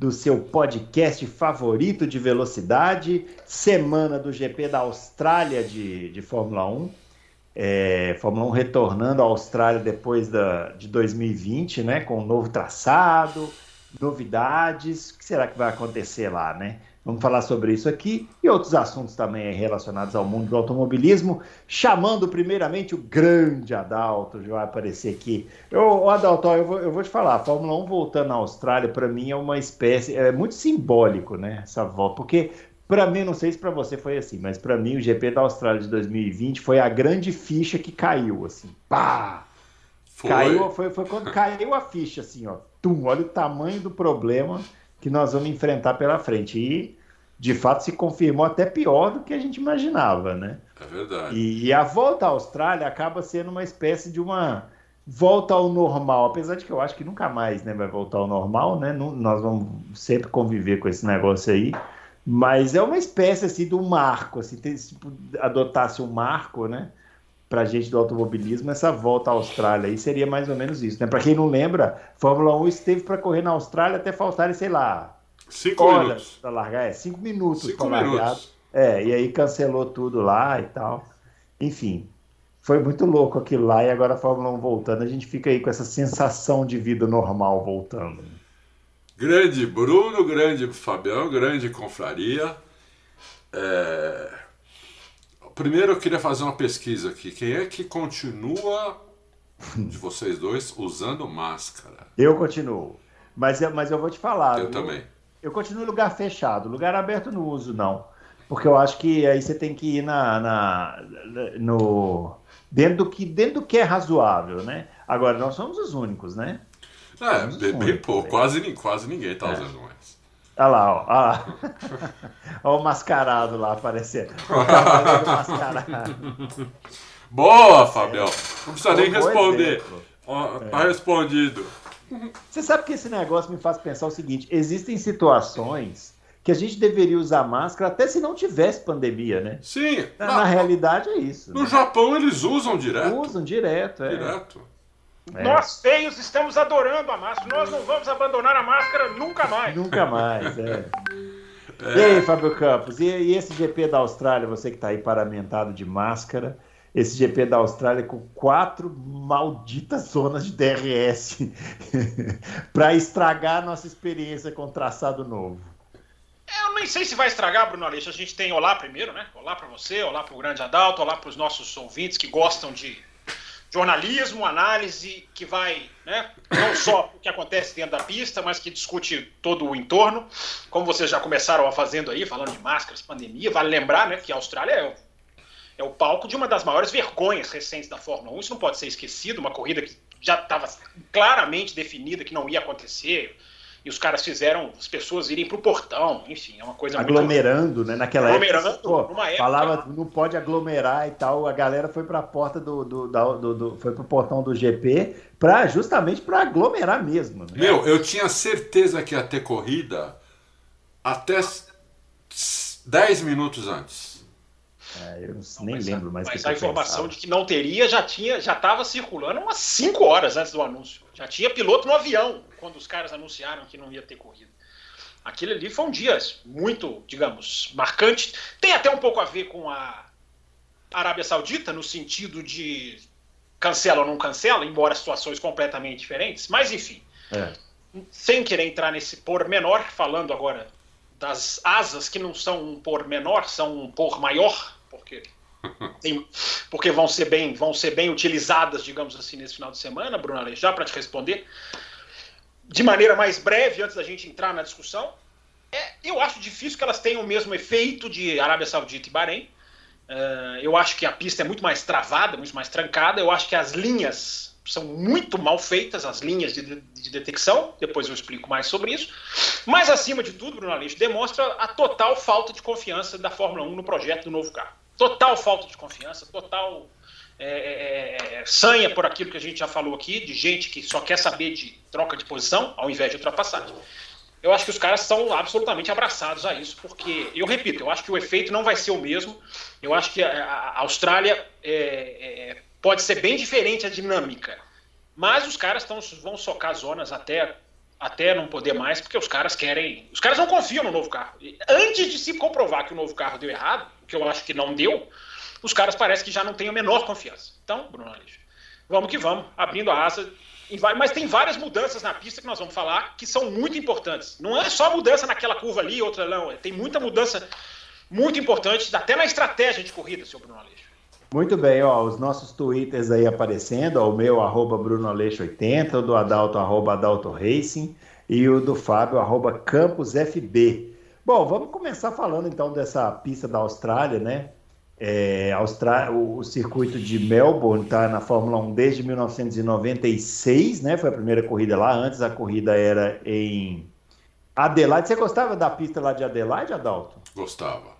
do seu podcast favorito de velocidade, semana do GP da Austrália de, de Fórmula 1. É, Fórmula 1 retornando à Austrália depois da, de 2020, né, com um novo traçado, novidades. O que será que vai acontecer lá, né? Vamos falar sobre isso aqui e outros assuntos também relacionados ao mundo do automobilismo, chamando primeiramente o grande Adalto, já vai aparecer aqui. Eu, Adalto, eu vou, eu vou te falar, a Fórmula 1 voltando à Austrália, para mim é uma espécie, é muito simbólico, né, essa volta, porque para mim, não sei se para você foi assim, mas para mim o GP da Austrália de 2020 foi a grande ficha que caiu, assim, pá! Foi. Caiu, foi, foi quando caiu a ficha, assim, ó, tum, olha o tamanho do problema que nós vamos enfrentar pela frente. E, de fato, se confirmou até pior do que a gente imaginava, né? É verdade. E, e a volta à Austrália acaba sendo uma espécie de uma volta ao normal, apesar de que eu acho que nunca mais né, vai voltar ao normal, né? Não, nós vamos sempre conviver com esse negócio aí. Mas é uma espécie assim de um marco, assim, tem, se tipo, adotasse um marco, né? Para a gente do automobilismo, essa volta à Austrália aí seria mais ou menos isso. Né? Para quem não lembra, Fórmula 1 esteve para correr na Austrália até faltarem, sei lá, cinco horas para largar. É, cinco minutos para largar. É, e aí cancelou tudo lá e tal. Enfim, foi muito louco aquilo lá e agora a Fórmula 1 voltando, a gente fica aí com essa sensação de vida normal voltando. Grande Bruno, grande Fabião, grande confraria. É... Primeiro eu queria fazer uma pesquisa aqui. Quem é que continua de vocês dois usando máscara? Eu continuo. Mas, mas eu vou te falar. Eu também. Eu continuo em lugar fechado. Lugar aberto não uso, não. Porque eu acho que aí você tem que ir na, na, no, dentro, do que, dentro do que é razoável, né? Agora, nós somos os únicos, né? É, bem, pouco. Né? Quase, quase ninguém está é. usando. Olha lá, ó. Olha, lá. olha o mascarado lá aparecendo. Boa, Fabião. Não precisa nem responder. Tá respondido. Você sabe que esse negócio me faz pensar o seguinte: existem situações que a gente deveria usar máscara até se não tivesse pandemia, né? Sim. Na, na realidade é isso. No né? Japão eles usam direto. Usam direto, é. Direto. É. Nós feios estamos adorando a máscara. Nós não vamos abandonar a máscara nunca mais. Nunca mais, é. é. E aí, Fábio Campos, e, e, esse GP da Austrália, você que está aí paramentado de máscara, esse GP da Austrália com quatro malditas zonas de DRS para estragar a nossa experiência com traçado novo. Eu nem sei se vai estragar, Bruno Aleixo. A gente tem olá primeiro, né? Olá para você, olá para o grande Adalto, olá para os nossos ouvintes que gostam de jornalismo, análise que vai, né, não só o que acontece dentro da pista, mas que discute todo o entorno, como vocês já começaram fazendo aí, falando de máscaras, pandemia, vale lembrar, né, que a Austrália é o, é o palco de uma das maiores vergonhas recentes da Fórmula 1, isso não pode ser esquecido, uma corrida que já estava claramente definida que não ia acontecer, e os caras fizeram as pessoas irem pro portão, enfim, é uma coisa aglomerando, muito... né? Naquela aglomerando, época, pô, época, falava não pode aglomerar e tal, a galera foi para a porta do, do, do, do, foi pro portão do GP para justamente para aglomerar mesmo. Né? Meu, eu tinha certeza que ia ter corrida até 10 minutos antes. É, eu não, nem lembro mais. Mas a informação pensava. de que não teria já tinha, já estava circulando umas 5 horas antes do anúncio. Já tinha piloto no avião quando os caras anunciaram que não ia ter corrida. Aquele ali foi um dia muito, digamos, marcante. Tem até um pouco a ver com a Arábia Saudita, no sentido de cancela ou não cancela, embora situações completamente diferentes. Mas, enfim, é. sem querer entrar nesse pormenor, falando agora das asas que não são um por menor, são um por maior, porque tem, porque vão ser bem vão ser bem utilizadas, digamos assim, nesse final de semana, Bruno Ale, já para te responder de maneira mais breve, antes da gente entrar na discussão, é, eu acho difícil que elas tenham o mesmo efeito de Arábia Saudita e Bahrein. Uh, eu acho que a pista é muito mais travada, muito mais trancada. Eu acho que as linhas são muito mal feitas, as linhas de, de, de detecção. Depois eu explico mais sobre isso. Mas, acima de tudo, Bruno Aleixo, demonstra a total falta de confiança da Fórmula 1 no projeto do novo carro. Total falta de confiança, total é, é, é, sanha por aquilo que a gente já falou aqui, de gente que só quer saber de troca de posição ao invés de ultrapassagem. Eu acho que os caras estão absolutamente abraçados a isso, porque, eu repito, eu acho que o efeito não vai ser o mesmo. Eu acho que a, a Austrália é, é, pode ser bem diferente a dinâmica, mas os caras tão, vão socar zonas até até não poder mais, porque os caras querem. Os caras não confiam no novo carro. Antes de se comprovar que o novo carro deu errado, que eu acho que não deu, os caras parecem que já não têm a menor confiança. Então, Bruno Aleixo, vamos que vamos, abrindo a asa. Mas tem várias mudanças na pista que nós vamos falar que são muito importantes. Não é só mudança naquela curva ali, outra não. Tem muita mudança muito importante, até na estratégia de corrida, seu Bruno Aleixo. Muito bem, ó, os nossos twitters aí aparecendo, ó, o meu, arroba Bruno Aleixo 80, o do Adalto, arroba Adalto Racing, e o do Fábio, arroba Campos FB. Bom, vamos começar falando então dessa pista da Austrália, né? É, Austrália, o, circuito de Melbourne está na Fórmula 1 desde 1996, né? Foi a primeira corrida lá. Antes a corrida era em Adelaide. Você gostava da pista lá de Adelaide, Adalto? Gostava.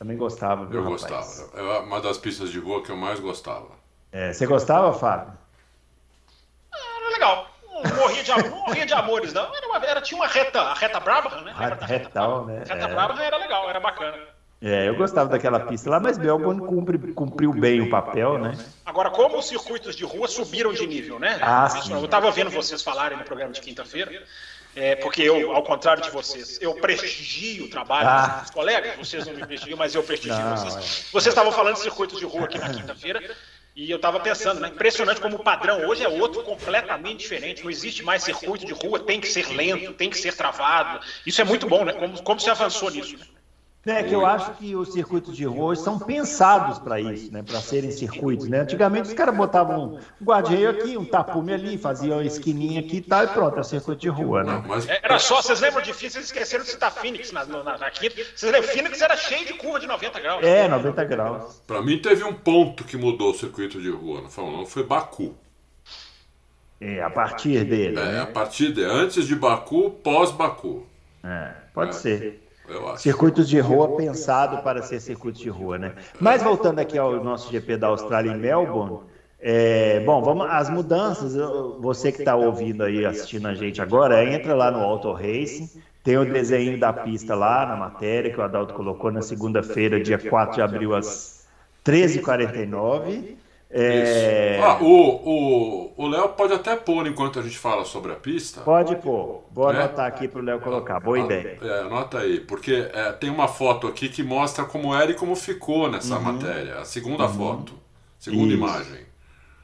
Também gostava. Viu, eu rapaz? gostava. É uma das pistas de rua que eu mais gostava. É, você gostava, Fábio? Ah, era legal. Não morria de, não morria de amores, não. Era, uma, era tinha uma reta, a reta Brabham, né? Reta, retal, né? Reta é. Brabham era legal, era bacana. É, eu gostava daquela pista lá, mas Melbourne cumpre, cumpriu bem o papel, né? Agora, como os circuitos de rua subiram de nível, né? Ah, sim. Eu estava vendo vocês falarem no programa de quinta-feira, é, porque eu, ao contrário de vocês, eu prestigio o trabalho ah. dos colegas, vocês não me prestigiam, mas eu prestigio não, vocês. É. Vocês estavam falando de circuitos de rua aqui na quinta-feira, e eu estava pensando, né? Impressionante como o padrão hoje é outro completamente diferente. Não existe mais circuito de rua, tem que ser lento, tem que ser travado. Isso é muito bom, né? Como, como se avançou nisso. Né? É que eu acho que os circuitos de rua são pensados para isso, né? Para serem circuitos, né? Antigamente os caras botavam um guarda aqui, um tapume ali, faziam uma esquininha aqui e tal, e pronto, é o circuito de rua, né? Era só, vocês lembram de vocês esqueceram de citar Phoenix na, na, na quinta. Vocês lembram, Phoenix era cheio de curva de 90 graus. É, 90 graus. Para mim teve um ponto que mudou o circuito de rua, não foi, foi Baku. É, a partir dele. É, né? a partir de antes de Baku, pós-Baku. É, pode é. ser. Circuitos de rua pensado para ser circuitos de rua, né? Mas voltando aqui ao nosso GP da Austrália em Melbourne, é, bom, vamos as mudanças. Você que está ouvindo aí, assistindo a gente agora, entra lá no Auto Racing. Tem o desenho da pista lá na matéria que o Adalto colocou na segunda-feira, dia 4 de abril, às 13h49. É... Ah, o Léo pode até pôr enquanto a gente fala sobre a pista. Pode pôr. Vou né? anotar aqui para o Léo colocar. Boa ah, ideia. É, anota aí, porque é, tem uma foto aqui que mostra como era e como ficou nessa uhum. matéria. A segunda uhum. foto, segunda Isso. imagem.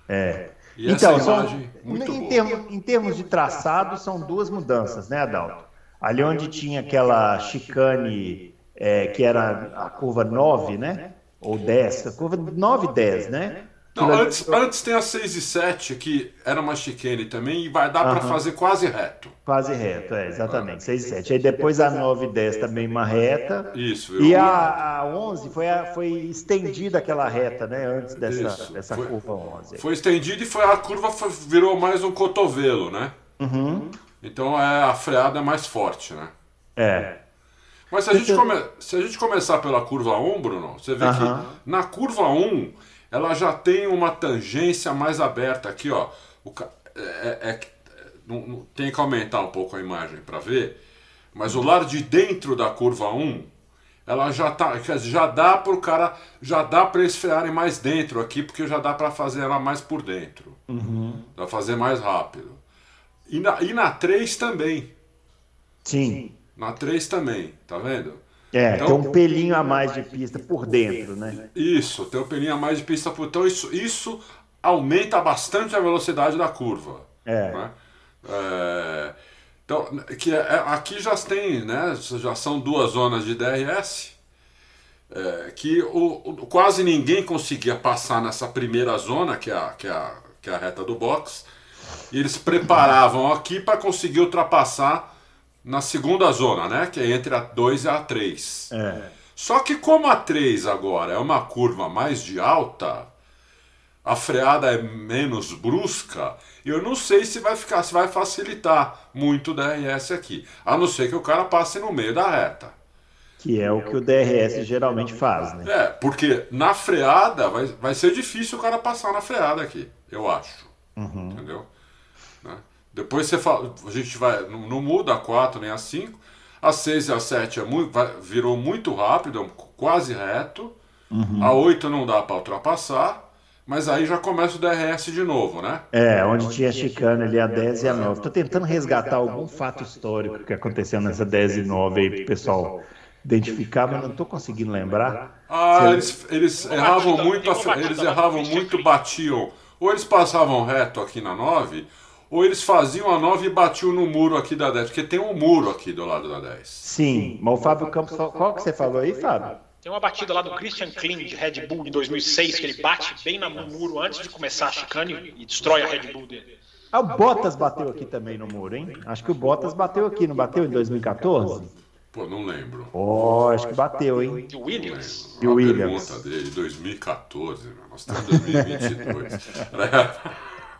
É. E então, são, em, termos, em termos de traçado, são duas mudanças, né, Adalto? Ali onde tinha aquela chicane é, que era a curva 9, né? Ou 10, a curva 9 e 10, né? Não, antes, antes tem a 6 e 7, que era uma chicane também, e vai dar para fazer quase reto. Quase reto, é, exatamente. 6 e 7. Aí depois a 9 e 10 também uma reta. Isso, viu? E a, a 11 foi, a, foi estendida aquela reta, né? Antes dessa, dessa foi, curva 11. Foi estendida e foi, a curva foi, virou mais um cotovelo, né? Uhum. Então é, a freada é mais forte, né? É. Mas se a, gente come, se a gente começar pela curva 1, Bruno, você vê uhum. que na curva 1 ela já tem uma tangência mais aberta aqui, ó. O, é, é, é não, tem que aumentar um pouco a imagem para ver, mas o lado de dentro da curva 1, ela já tá, já dá para o cara, já dá para eles frearem mais dentro aqui, porque já dá para fazer ela mais por dentro. Uhum. Dá fazer mais rápido. E na, e na 3 também. Sim. Na 3 também, tá vendo? É, então, tem um pelinho a mais de pista por dentro, né? Isso, tem um pelinho a mais de pista por Então isso, isso aumenta bastante a velocidade da curva. É. Né? é então, que é, é, aqui já tem, né? Já são duas zonas de DRS. É, que o, o, quase ninguém conseguia passar nessa primeira zona, que é a, que é a, que é a reta do box, e eles preparavam aqui para conseguir ultrapassar na segunda zona, né? Que é entre a 2 e a 3. É. Só que como a 3 agora é uma curva mais de alta, a freada é menos brusca, eu não sei se vai ficar, se vai facilitar muito o DRS aqui. A não ser que o cara passe no meio da reta. Que é o que o DRS geralmente faz, né? É, porque na freada vai, vai ser difícil o cara passar na freada aqui, eu acho. Uhum. Entendeu? Né? Depois você fala, a gente vai, não, não muda a 4 nem a 5. A 6 e a 7 é muito, vai, virou muito rápido, é quase reto. Uhum. A 8 não dá para ultrapassar. Mas aí já começa o DRS de novo, né? É, onde tinha a chicane ali a 10 e a 9. Tô tentando resgatar algum fato histórico que aconteceu nessa 10 e 9 aí pro pessoal identificar, mas não tô conseguindo lembrar. Ah, eles, eles erravam muito, eles erravam muito, batiam. Ou eles passavam reto aqui na 9, ou eles faziam a 9 e batiam no muro aqui da 10, porque tem um muro aqui do lado da 10. Sim, mas o Fábio Campos, qual que você falou aí, Fábio? Tem uma batida lá do Christian Klein de Red Bull em 2006 que ele bate bem na- no muro antes de começar a chicane e destrói a Red Bull dele. Ah, o Bottas bateu aqui também no muro, hein? Acho que o Bottas bateu aqui, não bateu em 2014? Pô, não lembro. Oh, acho que bateu, hein? E o Williams. E o A Williams? pergunta dele, 2014, meu, nós estamos em 2022.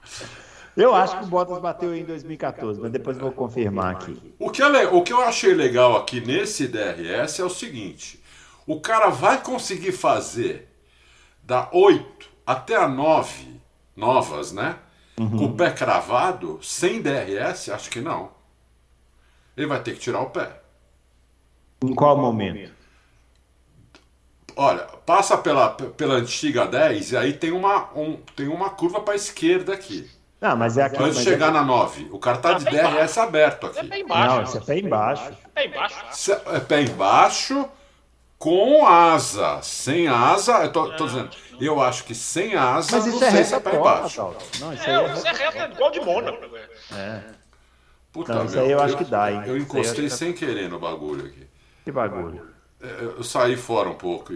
Eu acho que o Bottas bateu em 2014, mas depois eu vou confirmar aqui. O que, é o que eu achei legal aqui nesse DRS é o seguinte: o cara vai conseguir fazer da 8 até a 9 novas, né? Com o pé cravado, sem DRS? Acho que não. Ele vai ter que tirar o pé. Em qual momento? Olha, passa pela, pela antiga 10 e aí tem uma, um, tem uma curva para a esquerda aqui. Ah, mas é aqui. Antes de chegar é... na 9. O cara tá de DRS aberto É aqui. pé embaixo. Não, esse é pé embaixo. Pé embaixo. É pé embaixo com asa. Sem asa, eu tô, tô dizendo, eu acho que sem asa, Mas não isso é sei se é reta pé embaixo. Não, isso aí É, é o Zé Reto é igual de Mônaco. Puta, Não, isso meu, aí eu acho que dá, hein? Eu Isso eu encostei acho que- sem querer no bagulho aqui. Que bagulho. É, Eu saí fora um pouco.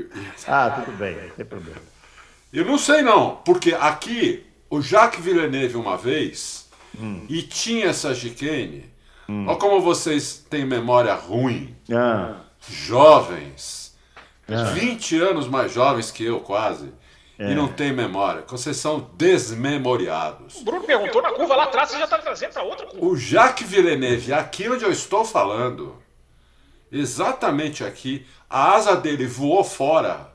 Ah, tudo bem, não tem problema. Eu não sei não, porque aqui o Jacques Villeneuve uma vez Hum. e tinha essa chicane. Olha como vocês têm memória ruim. Ah, Jovens, Ah. 20 anos mais jovens que eu quase, É. e não tem memória. Vocês são desmemoriados. O Bruno perguntou na curva lá atrás, você já tá trazendo pra outra curva. O Jacques Villeneuve, aqui onde eu estou falando, exatamente aqui, a asa dele voou fora.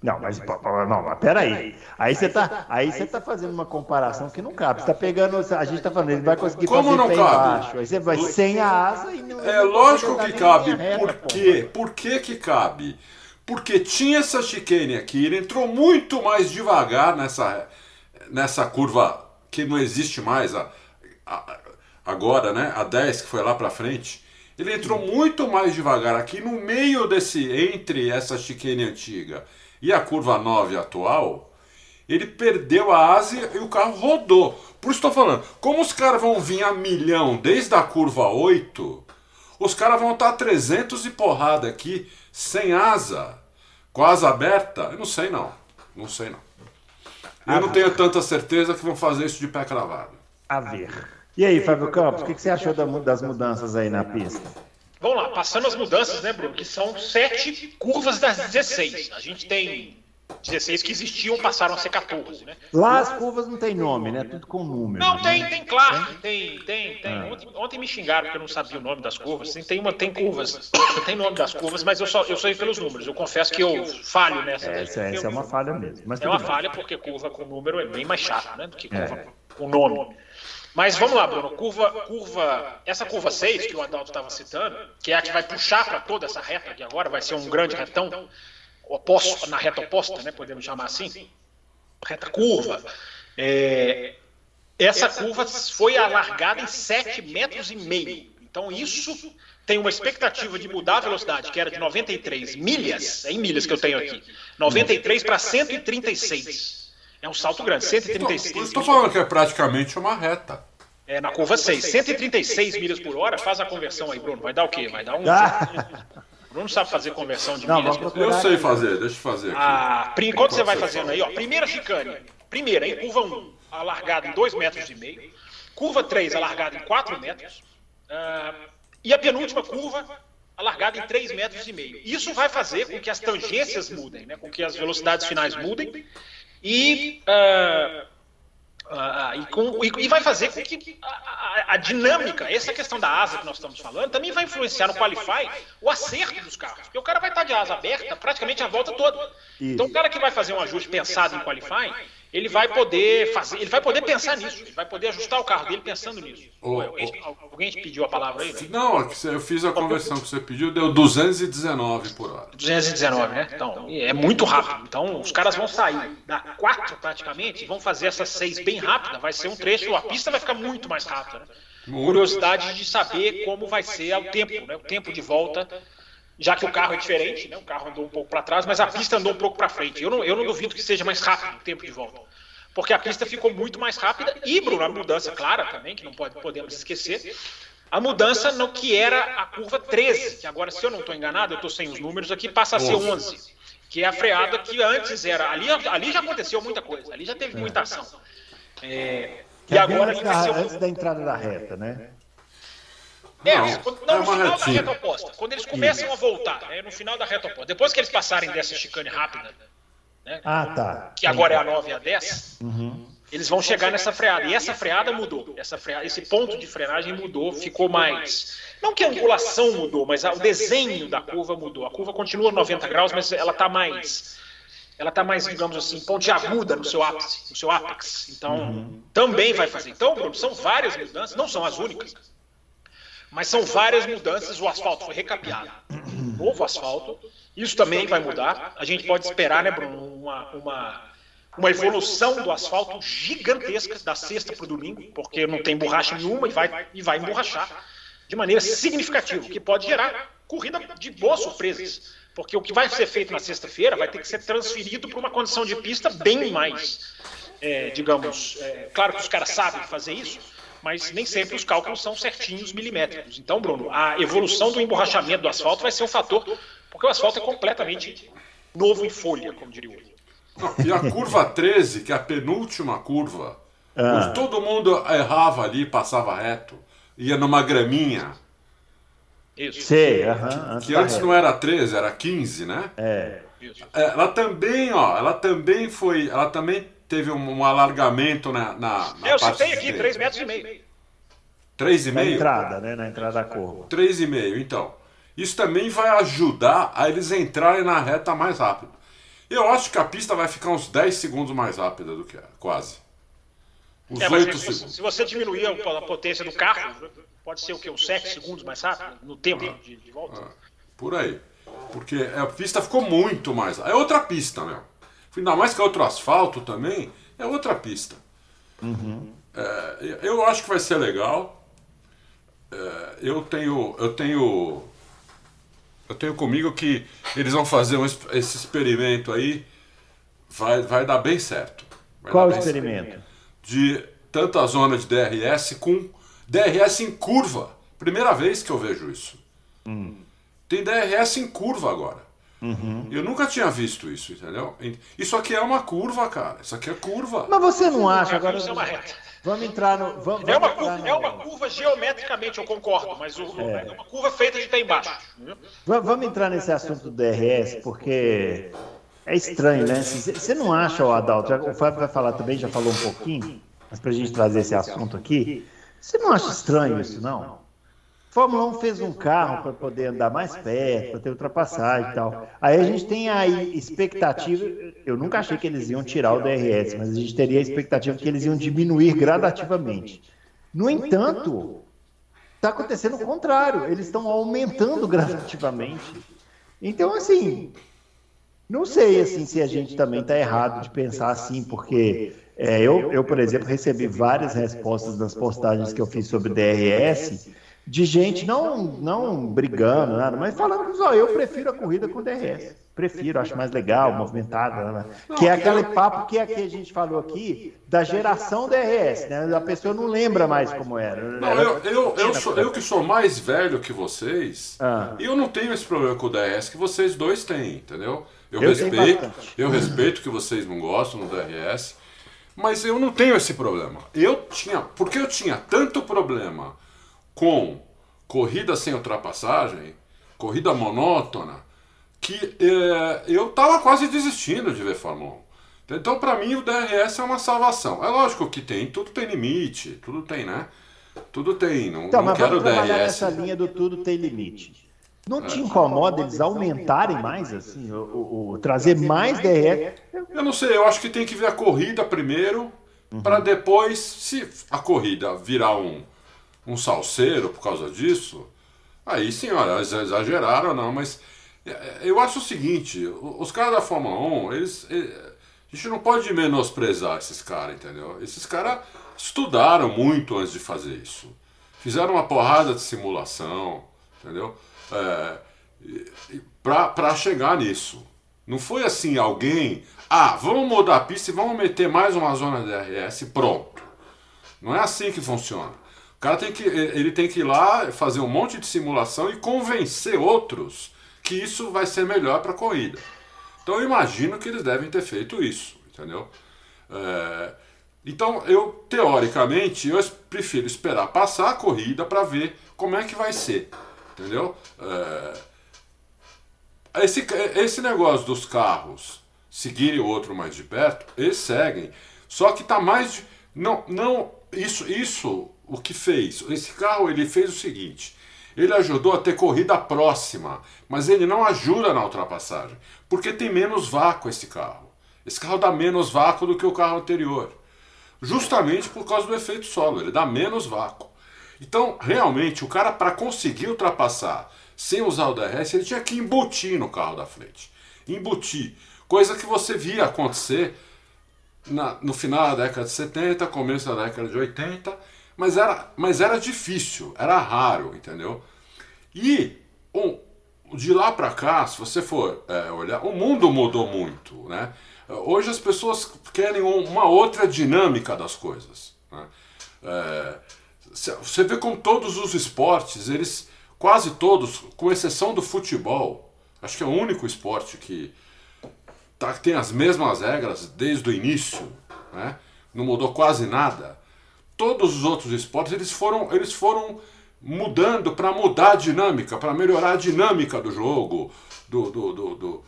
Não, mas não, mas peraí. Aí você tá, aí você tá fazendo uma comparação que não cabe. Você tá pegando, a gente tá falando, ele vai conseguir Como fazer não pé cabe? embaixo. Aí você vai sem a asa e não. É lógico que cabe. reta, Por quê? Por que que cabe? Porque tinha essa chicane aqui, ele entrou muito mais devagar nessa, nessa curva que não existe mais a, a- agora, né? A 10 que foi lá pra frente. Ele entrou muito mais devagar aqui no meio desse entre essa chicane antiga e a curva 9 atual. Ele perdeu a asa e o carro rodou. Por isso estou falando, como os caras vão vir a milhão desde a curva 8, os caras vão estar 300 e porrada aqui, sem asa, com a asa aberta. Eu não sei não. Não sei não. Eu não tenho tanta certeza que vão fazer isso de pé cravado. A ver. E aí, Fábio Campos, o que que você achou das mudanças aí na pista? Vamos lá, passando as mudanças, né, Bruno? Que são sete curvas das 16. A gente tem 16 que existiam, passaram a ser 14, né? Lá as curvas não tem nome, né? Tudo com número. Não, né? tem, tem, claro, tem, tem, tem. Ah. Ontem, ontem me xingaram porque eu não sabia o nome das curvas. Tem, uma, tem curvas, tem nome das curvas, mas eu só eu sei pelos números. Eu confesso que eu falho nessa. Essa, essa é uma falha mesmo. É uma bem. falha porque curva com número é bem mais chato, né? Do que curva É. com nome. Mas vamos lá, Bruno. Curva, curva, essa curva 6 que o Adalto estava citando, que é a que vai puxar para toda essa reta aqui agora, vai ser um grande retão, oposto, na reta oposta, né? Podemos chamar assim. Reta curva. É, essa curva foi alargada em 7 metros e meio. Então isso tem uma expectativa de mudar a velocidade, que era de 93 milhas, é em milhas que eu tenho aqui, 93 para 136. É um salto grande, Eu 136 estou falando que é praticamente uma reta. É, na curva 6. 136 milhas por hora, faz a conversão aí, Bruno. Vai dar o quê? Vai dar um. Ah, O Bruno sabe fazer conversão de Não, milhas. vamos Eu sei fazer, deixa eu fazer aqui. Ah, pri- enquanto você vai fazendo aí, ó, primeira chicane. Primeira, em curva 1, alargada em 2 metros e meio. Curva 3, alargada em 4 metros. Ah, e a penúltima curva, a largada em 3 metros e meio. Isso vai fazer com que as tangências mudem, né? com que as velocidades finais mudem e, uh, uh, e, com, e, e, vai fazer com que a, a, a, dinâmica, essa questão da asa que nós estamos falando, também vai influenciar no Qualify o acerto dos carros. Porque o cara vai estar de asa aberta praticamente a volta toda. Então o cara que vai fazer um ajuste pensado em Qualify ele vai poder fazer, ele vai poder pensar nisso, ele vai poder ajustar o carro dele pensando nisso. Oh, alguém, alguém pediu a palavra aí? Né? Não, é eu fiz a conversão que você pediu, deu 219 por hora. 219, né? Então, é muito rápido. Então, os caras vão sair da 4 praticamente, vão fazer essas 6 bem rápida, vai ser um trecho, a pista vai ficar muito mais rápida. Né? Curiosidade de saber como vai ser o tempo, né? O tempo de volta já que o carro é diferente, né? o carro andou um pouco para trás, mas a pista andou um pouco para frente. Eu não, eu não duvido que seja mais rápido o tempo de volta, porque a pista ficou muito mais rápida e, Bruno, a mudança clara também, que não pode, podemos esquecer, a mudança no que era a curva 13, que agora, se eu não estou enganado, eu estou sem os números aqui, passa a ser 11, que é a freada que antes era. Ali, ali já aconteceu muita coisa, ali já teve muita ação. É, e agora antes da entrada da reta, né? É, não, quando, não é no final retinha. da reta oposta. Quando eles começam Isso. a voltar, é no final da reta oposta. Depois que eles passarem dessa chicane rápida, né, ah, tá. que agora é a 9 e a 10, uhum. eles vão chegar nessa freada. E essa freada mudou. Essa freada, esse ponto de frenagem mudou, ficou mais. Não que a angulação mudou, mas o desenho da curva mudou. A curva continua 90 graus, mas ela está mais ela está mais, digamos assim, pontiaguda no seu ápice, no seu ápex. Então, uhum. também vai fazer. Então, Bruno, são várias mudanças, não são as únicas. Mas são várias mudanças. O asfalto foi recapeado. Novo asfalto. Isso também vai mudar. A gente pode esperar, né, Bruno, uma, uma, uma evolução do asfalto gigantesca da sexta para o domingo, porque não tem borracha nenhuma e vai, e vai emborrachar de maneira significativa, o que pode gerar corrida de boas surpresas. Porque o que vai ser feito na sexta-feira vai ter que ser transferido para uma condição de pista bem mais, é, digamos, é, claro que os caras sabem fazer isso, mas nem sempre os cálculos são certinhos milimétricos. Então, Bruno, a evolução do emborrachamento do asfalto vai ser um fator, porque o asfalto é completamente novo em folha, como diria o outro. E a curva 13, que é a penúltima curva, ah. todo mundo errava ali, passava reto, ia numa graminha. Isso. Sei, que antes não era 13, era 15, né? É. Ela também, ó, ela também foi, ela também teve um, um alargamento na, na, na Eu citei aqui, 3 metros e meio. 3,5? Na entrada, né? Na entrada da curva. 3,5, então. Isso também vai ajudar a eles entrarem na reta mais rápido. Eu acho que a pista vai ficar uns 10 segundos mais rápida do que era, quase. Os é, 8 se, segundos. Se você diminuir a potência do carro, pode ser o quê? Uns 7 segundos mais rápido no tempo ah, de, de, volta? Ah, por aí. Porque a pista ficou muito mais. É outra pista, meu. Ainda mais que é outro asfalto também, é outra pista. Uhum. É, eu acho que vai ser legal. É, eu tenho. Eu tenho. Eu tenho comigo que eles vão fazer um, esse experimento aí. Vai, vai dar bem certo. Vai Qual experimento? Certo. De tanta zona de DRS com DRS em curva. Primeira vez que eu vejo isso. Hum. Tem DRS em curva agora. Uhum. Eu nunca tinha visto isso, entendeu? Isso aqui é uma curva, cara. Isso aqui é curva. Mas você não acha agora? Vamos entrar no. Vamos, é, uma curva, no... é uma curva geometricamente, eu concordo, mas o, é. é. uma curva feita de pé embaixo. Vamos entrar nesse assunto do DRS, porque é estranho, né? Você não acha, o Adalto? O Fábio vai falar também, já falou um pouquinho, mas para a gente trazer esse assunto aqui. Você não acha estranho isso, não? Fórmula 1 fez um carro para poder andar mais perto, para ter ultrapassagem e tal. Aí a gente tem a expectativa, eu nunca achei que eles iam tirar o DRS, mas a gente teria a expectativa que eles iam diminuir gradativamente. No entanto, está acontecendo o contrário, eles estão aumentando gradativamente. Então, assim, não sei assim se a gente também está errado de pensar assim, porque é, eu, eu, por exemplo, recebi várias respostas nas postagens que eu fiz sobre DRS de gente não, não brigando, nada, mas falando que eu prefiro a corrida com DRS. Prefiro, acho mais legal, movimentada, né? que é aquele papo que aqui a gente falou aqui da geração DRS, né? A pessoa não lembra mais como era. Não, eu, eu, eu, sou, eu que sou mais velho que vocês, ah. eu não tenho esse problema com o DRS que vocês dois têm, entendeu? Eu, eu respeito, eu respeito que vocês não gostam do DRS, mas eu não tenho esse problema. Eu tinha, porque eu tinha tanto problema com corrida sem ultrapassagem, corrida monótona, que é, eu estava quase desistindo de ver Fórmula 1. Então, para mim, o DRS é uma salvação. É lógico que tem, tudo tem limite, tudo tem, né? Tudo tem, não, então, não mas quero vamos DRS. nessa linha do tudo tem limite. Não te incomoda eles aumentarem mais, assim, o, o, o trazer mais DRS? Eu não sei, eu acho que tem que ver a corrida primeiro, uhum. para depois, se a corrida virar um, um salseiro por causa disso, aí olha, exageraram não, mas é, eu acho o seguinte, os caras da Fórmula 1, eles, a gente não pode menosprezar esses caras, entendeu? Esses caras estudaram muito antes de fazer isso. Fizeram uma porrada de simulação, entendeu? É, para chegar nisso. Não foi assim alguém, ah, vamos mudar a pista e vamos meter mais uma zona de DRS, pronto. Não é assim que funciona. O cara tem que, ele tem que ir lá fazer um monte de simulação e convencer outros que isso vai ser melhor para a corrida. Então eu imagino que eles devem ter feito isso, entendeu? É, então eu, teoricamente, eu prefiro esperar passar a corrida para ver como é que vai ser. Entendeu? É... Esse, esse negócio dos carros seguirem o outro mais de perto, eles seguem. Só que tá mais. Não, não. Isso, isso, o que fez? Esse carro ele fez o seguinte: ele ajudou a ter corrida próxima, mas ele não ajuda na ultrapassagem, porque tem menos vácuo esse carro. Esse carro dá menos vácuo do que o carro anterior, justamente por causa do efeito solo, ele dá menos vácuo. Então, realmente, o cara, para conseguir ultrapassar sem usar o DRS, ele tinha que embutir no carro da frente. Embutir. Coisa que você via acontecer na, no final da década de 70, começo da década de 80, mas era, mas era difícil, era raro, entendeu? E um, de lá para cá, se você for é, olhar, o mundo mudou muito, né? Hoje as pessoas querem uma outra dinâmica das coisas. Né? É, você vê como todos os esportes, eles quase todos, com exceção do futebol, acho que é o único esporte que tá, tem as mesmas regras desde o início, né? não mudou quase nada. Todos os outros esportes eles foram, eles foram mudando para mudar a dinâmica, para melhorar a dinâmica do jogo, do, do, do, do,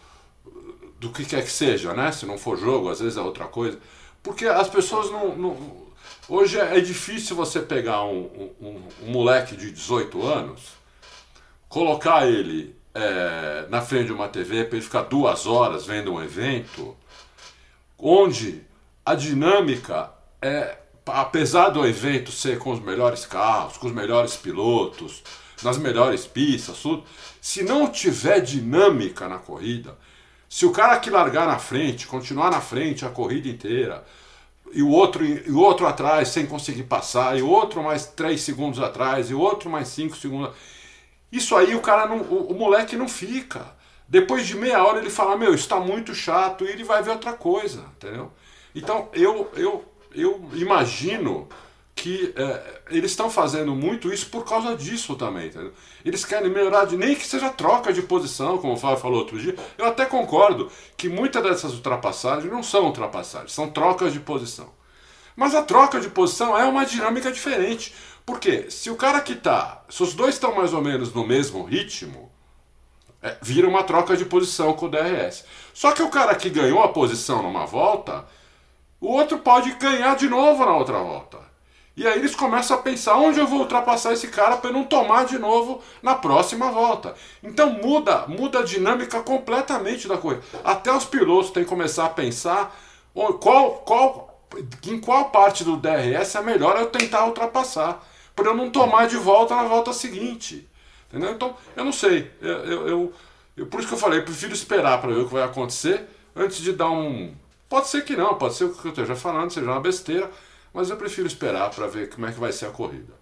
do que quer que seja, né? Se não for jogo, às vezes é outra coisa. Porque as pessoas não, não Hoje é, é difícil você pegar um, um, um moleque de 18 anos, colocar ele é, na frente de uma TV para ele ficar duas horas vendo um evento, onde a dinâmica é, apesar do evento ser com os melhores carros, com os melhores pilotos, nas melhores pistas, tudo, se não tiver dinâmica na corrida, se o cara que largar na frente, continuar na frente a corrida inteira, e o outro e o outro atrás sem conseguir passar, e o outro mais três segundos atrás, e o outro mais cinco segundos. Isso aí o cara não, o, o moleque não fica. Depois de meia hora ele fala, meu, está muito chato, e ele vai ver outra coisa, entendeu? Então eu, eu, eu imagino que é, eles estão fazendo muito isso por causa disso também, entendeu? Eles querem melhorar, de, nem que seja troca de posição, como o Fábio falou outro dia. Eu até concordo que muitas dessas ultrapassagens não são ultrapassagens, são trocas de posição. Mas a troca de posição é uma dinâmica diferente. Porque se o cara que tá, se os dois estão mais ou menos no mesmo ritmo, é, vira uma troca de posição com o DRS. Só que o cara que ganhou a posição numa volta, o outro pode ganhar de novo na outra volta. E aí eles começam a pensar onde eu vou ultrapassar esse cara para não tomar de novo na próxima volta. Então muda, muda a dinâmica completamente da coisa. Até os pilotos têm que começar a pensar qual, qual, em qual parte do DRS é melhor eu tentar ultrapassar, para eu não tomar de volta na volta seguinte. Entendeu? Então, eu não sei. Eu, eu, eu, por isso que eu falei, eu prefiro esperar para ver o que vai acontecer antes de dar um. Pode ser que não, pode ser o que eu esteja falando, seja uma besteira mas eu prefiro esperar para ver como é que vai ser a corrida.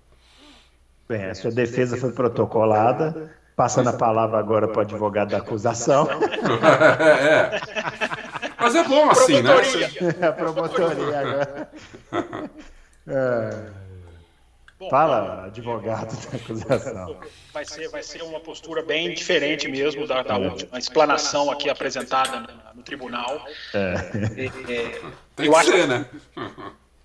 Bem, a sua defesa foi protocolada, passando a palavra agora para o advogado da acusação. é. Mas é bom assim, né? A promotoria agora. É. Fala, advogado da acusação. Vai ser, vai ser uma postura bem diferente mesmo da, da última explanação aqui apresentada no, no tribunal. É. É, é Tem que ser, né?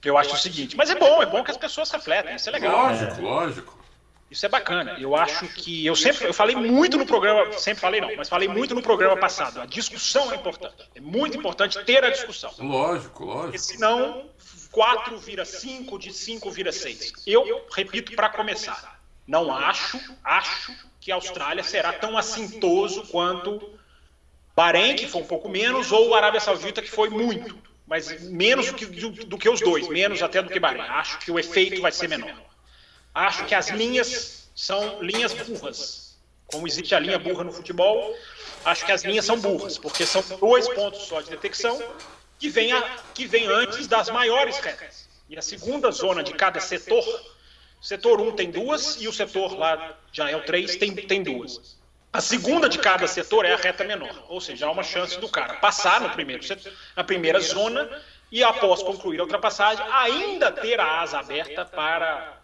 Eu acho o seguinte, mas é bom, é bom que as pessoas refletem, isso é legal. Lógico, lógico. Isso é bacana. Eu acho que eu sempre eu falei muito no programa, sempre falei não, mas falei muito no programa passado. A discussão é importante. É muito importante ter a discussão. Lógico, lógico. Porque senão 4 vira 5, de 5 vira 6. Eu repito para começar. Não acho, acho que a Austrália será tão assintoso quanto Bahrein, que foi um pouco menos, ou a Arábia Saudita, que foi muito. Mas menos do que, do, do que os dois, menos até do que Bahrein. Acho que o efeito vai ser menor. Acho que as linhas são linhas burras. Como existe a linha burra no futebol, acho que as linhas são burras, porque são dois pontos só de detecção que vem, a, que vem antes das maiores retas. E a segunda zona de cada setor, setor 1 um tem duas e o setor lá, já é o 3, tem, tem duas. A segunda de cada setor é a reta menor, ou seja, há uma chance do cara passar no primeiro setor, na primeira zona e após concluir a ultrapassagem ainda ter a asa aberta para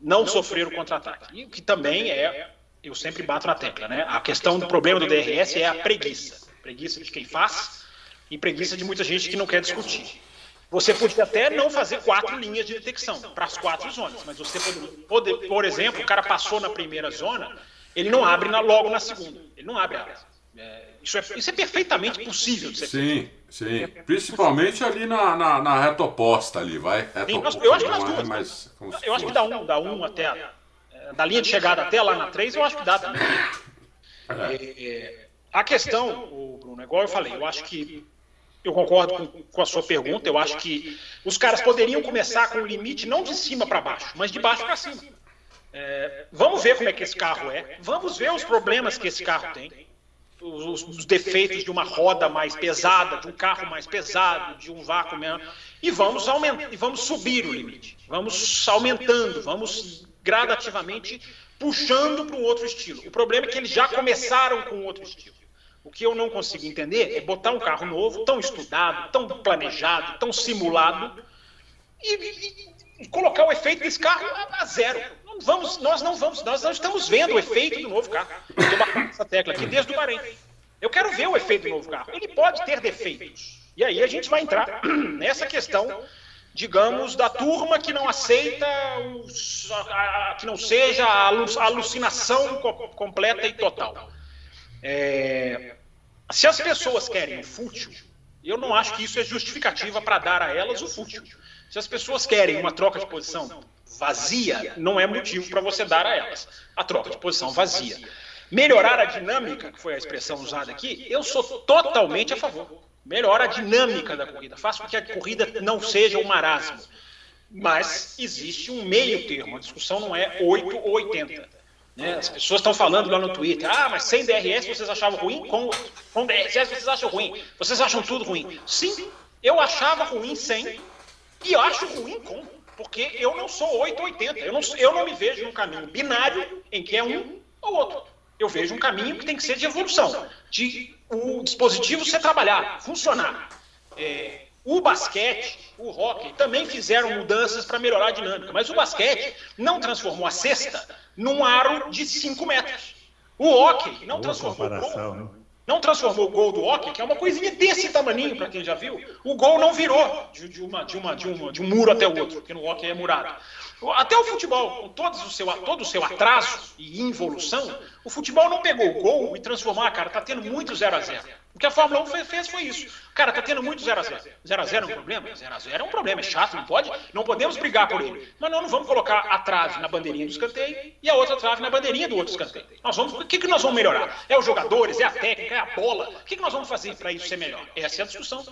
não sofrer o contra-ataque. O que também é, eu sempre bato na tecla, né? A questão do problema do DRS é a preguiça. Preguiça de quem faz e preguiça de muita gente que não quer discutir. Você podia até não fazer quatro linhas de detecção para as quatro zonas, mas você pode, por exemplo, o cara passou na primeira zona, ele não abre na, logo na segunda. Ele não abre a asa. É, isso, é, isso é perfeitamente possível de ser Sim, sim. Principalmente ali na, na, na reta oposta ali, vai. Reta Sim, oposta, eu acho que nas é duas. mais Eu acho que dá um, dá um até. é, Da linha de chegada até lá na 3, eu acho que dá também. É. É, a questão, o Bruno, igual eu falei, eu acho que. Eu concordo com, com a sua pergunta. Eu acho que os caras poderiam começar com o limite não de cima para baixo, mas de baixo para cima. É, vamos ver como é que esse carro é. Vamos ver os problemas que esse carro tem. Os, os defeitos de uma roda mais pesada, de um carro mais pesado, de um vácuo menor. E vamos aumentar, e vamos subir o limite. Vamos aumentando, vamos gradativamente puxando para um outro estilo. O problema é que eles já começaram com outro estilo. O que eu não consigo entender é botar um carro novo, tão estudado, tão planejado, tão simulado, e, e- e colocar o efeito desse carro a, zero. Não vamos, nós não vamos, nós não estamos vendo o efeito do novo carro. Estou batendo essa tecla aqui desde o Bahrein. Eu quero ver o efeito do novo carro. Ele pode ter defeitos. E aí a gente vai entrar nessa questão, digamos, da turma que não aceita, os- a- a- que não seja a alu- a alucinação co- completa e total. É, se as pessoas querem o fútil, eu não acho que isso é justificativa para dar a elas o fútil. Se as pessoas querem uma troca de posição vazia, não é motivo para você dar a elas a troca de posição vazia. Melhorar a dinâmica, que foi a expressão usada aqui, eu sou totalmente a favor. Melhora a dinâmica da corrida, faça com que a corrida não seja um marasmo. Mas existe um meio termo, a discussão não é 8 ou 80. Né? As pessoas estão falando lá no Twitter, ah, mas sem DRS vocês achavam ruim? Com, com DRS vocês acham ruim? Vocês acham tudo ruim? Sim, eu achava ruim sem e acho ruim com, porque eu não sou 8 ou 80. Eu não, eu não me vejo num caminho binário em que é um ou outro. Eu vejo um caminho que tem que ser de evolução, de o dispositivo ser trabalhado, funcionar. O basquete, o hockey também fizeram mudanças para melhorar a dinâmica, mas o basquete não transformou a cesta num aro de 5 metros. O hockey não transformou o gol, né? não transformou o gol do hockey, que é uma coisinha desse tamaninho, para quem já viu. O gol não virou de, uma, de, uma, de, uma, de um muro até o outro, porque no hockey é murado. Até o futebol, com todos o seu, todo o seu atraso e involução, o futebol não pegou o gol e transformou, cara, tá tendo muito 0 a 0 O que a Fórmula 1 fez, foi isso. Cara, tá tendo muito 0 a 0 0 a 0 é um problema? 0 a 0 é um problema, é chato, não pode, não podemos brigar por ele. Mas nós não vamos colocar a trave na bandeirinha do escanteio e a outra trave na bandeirinha do outro escanteio. Nós vamos, o que, que nós vamos melhorar? É os jogadores, é a técnica, é a bola. O que, que nós vamos fazer para isso ser melhor? Essa é a discussão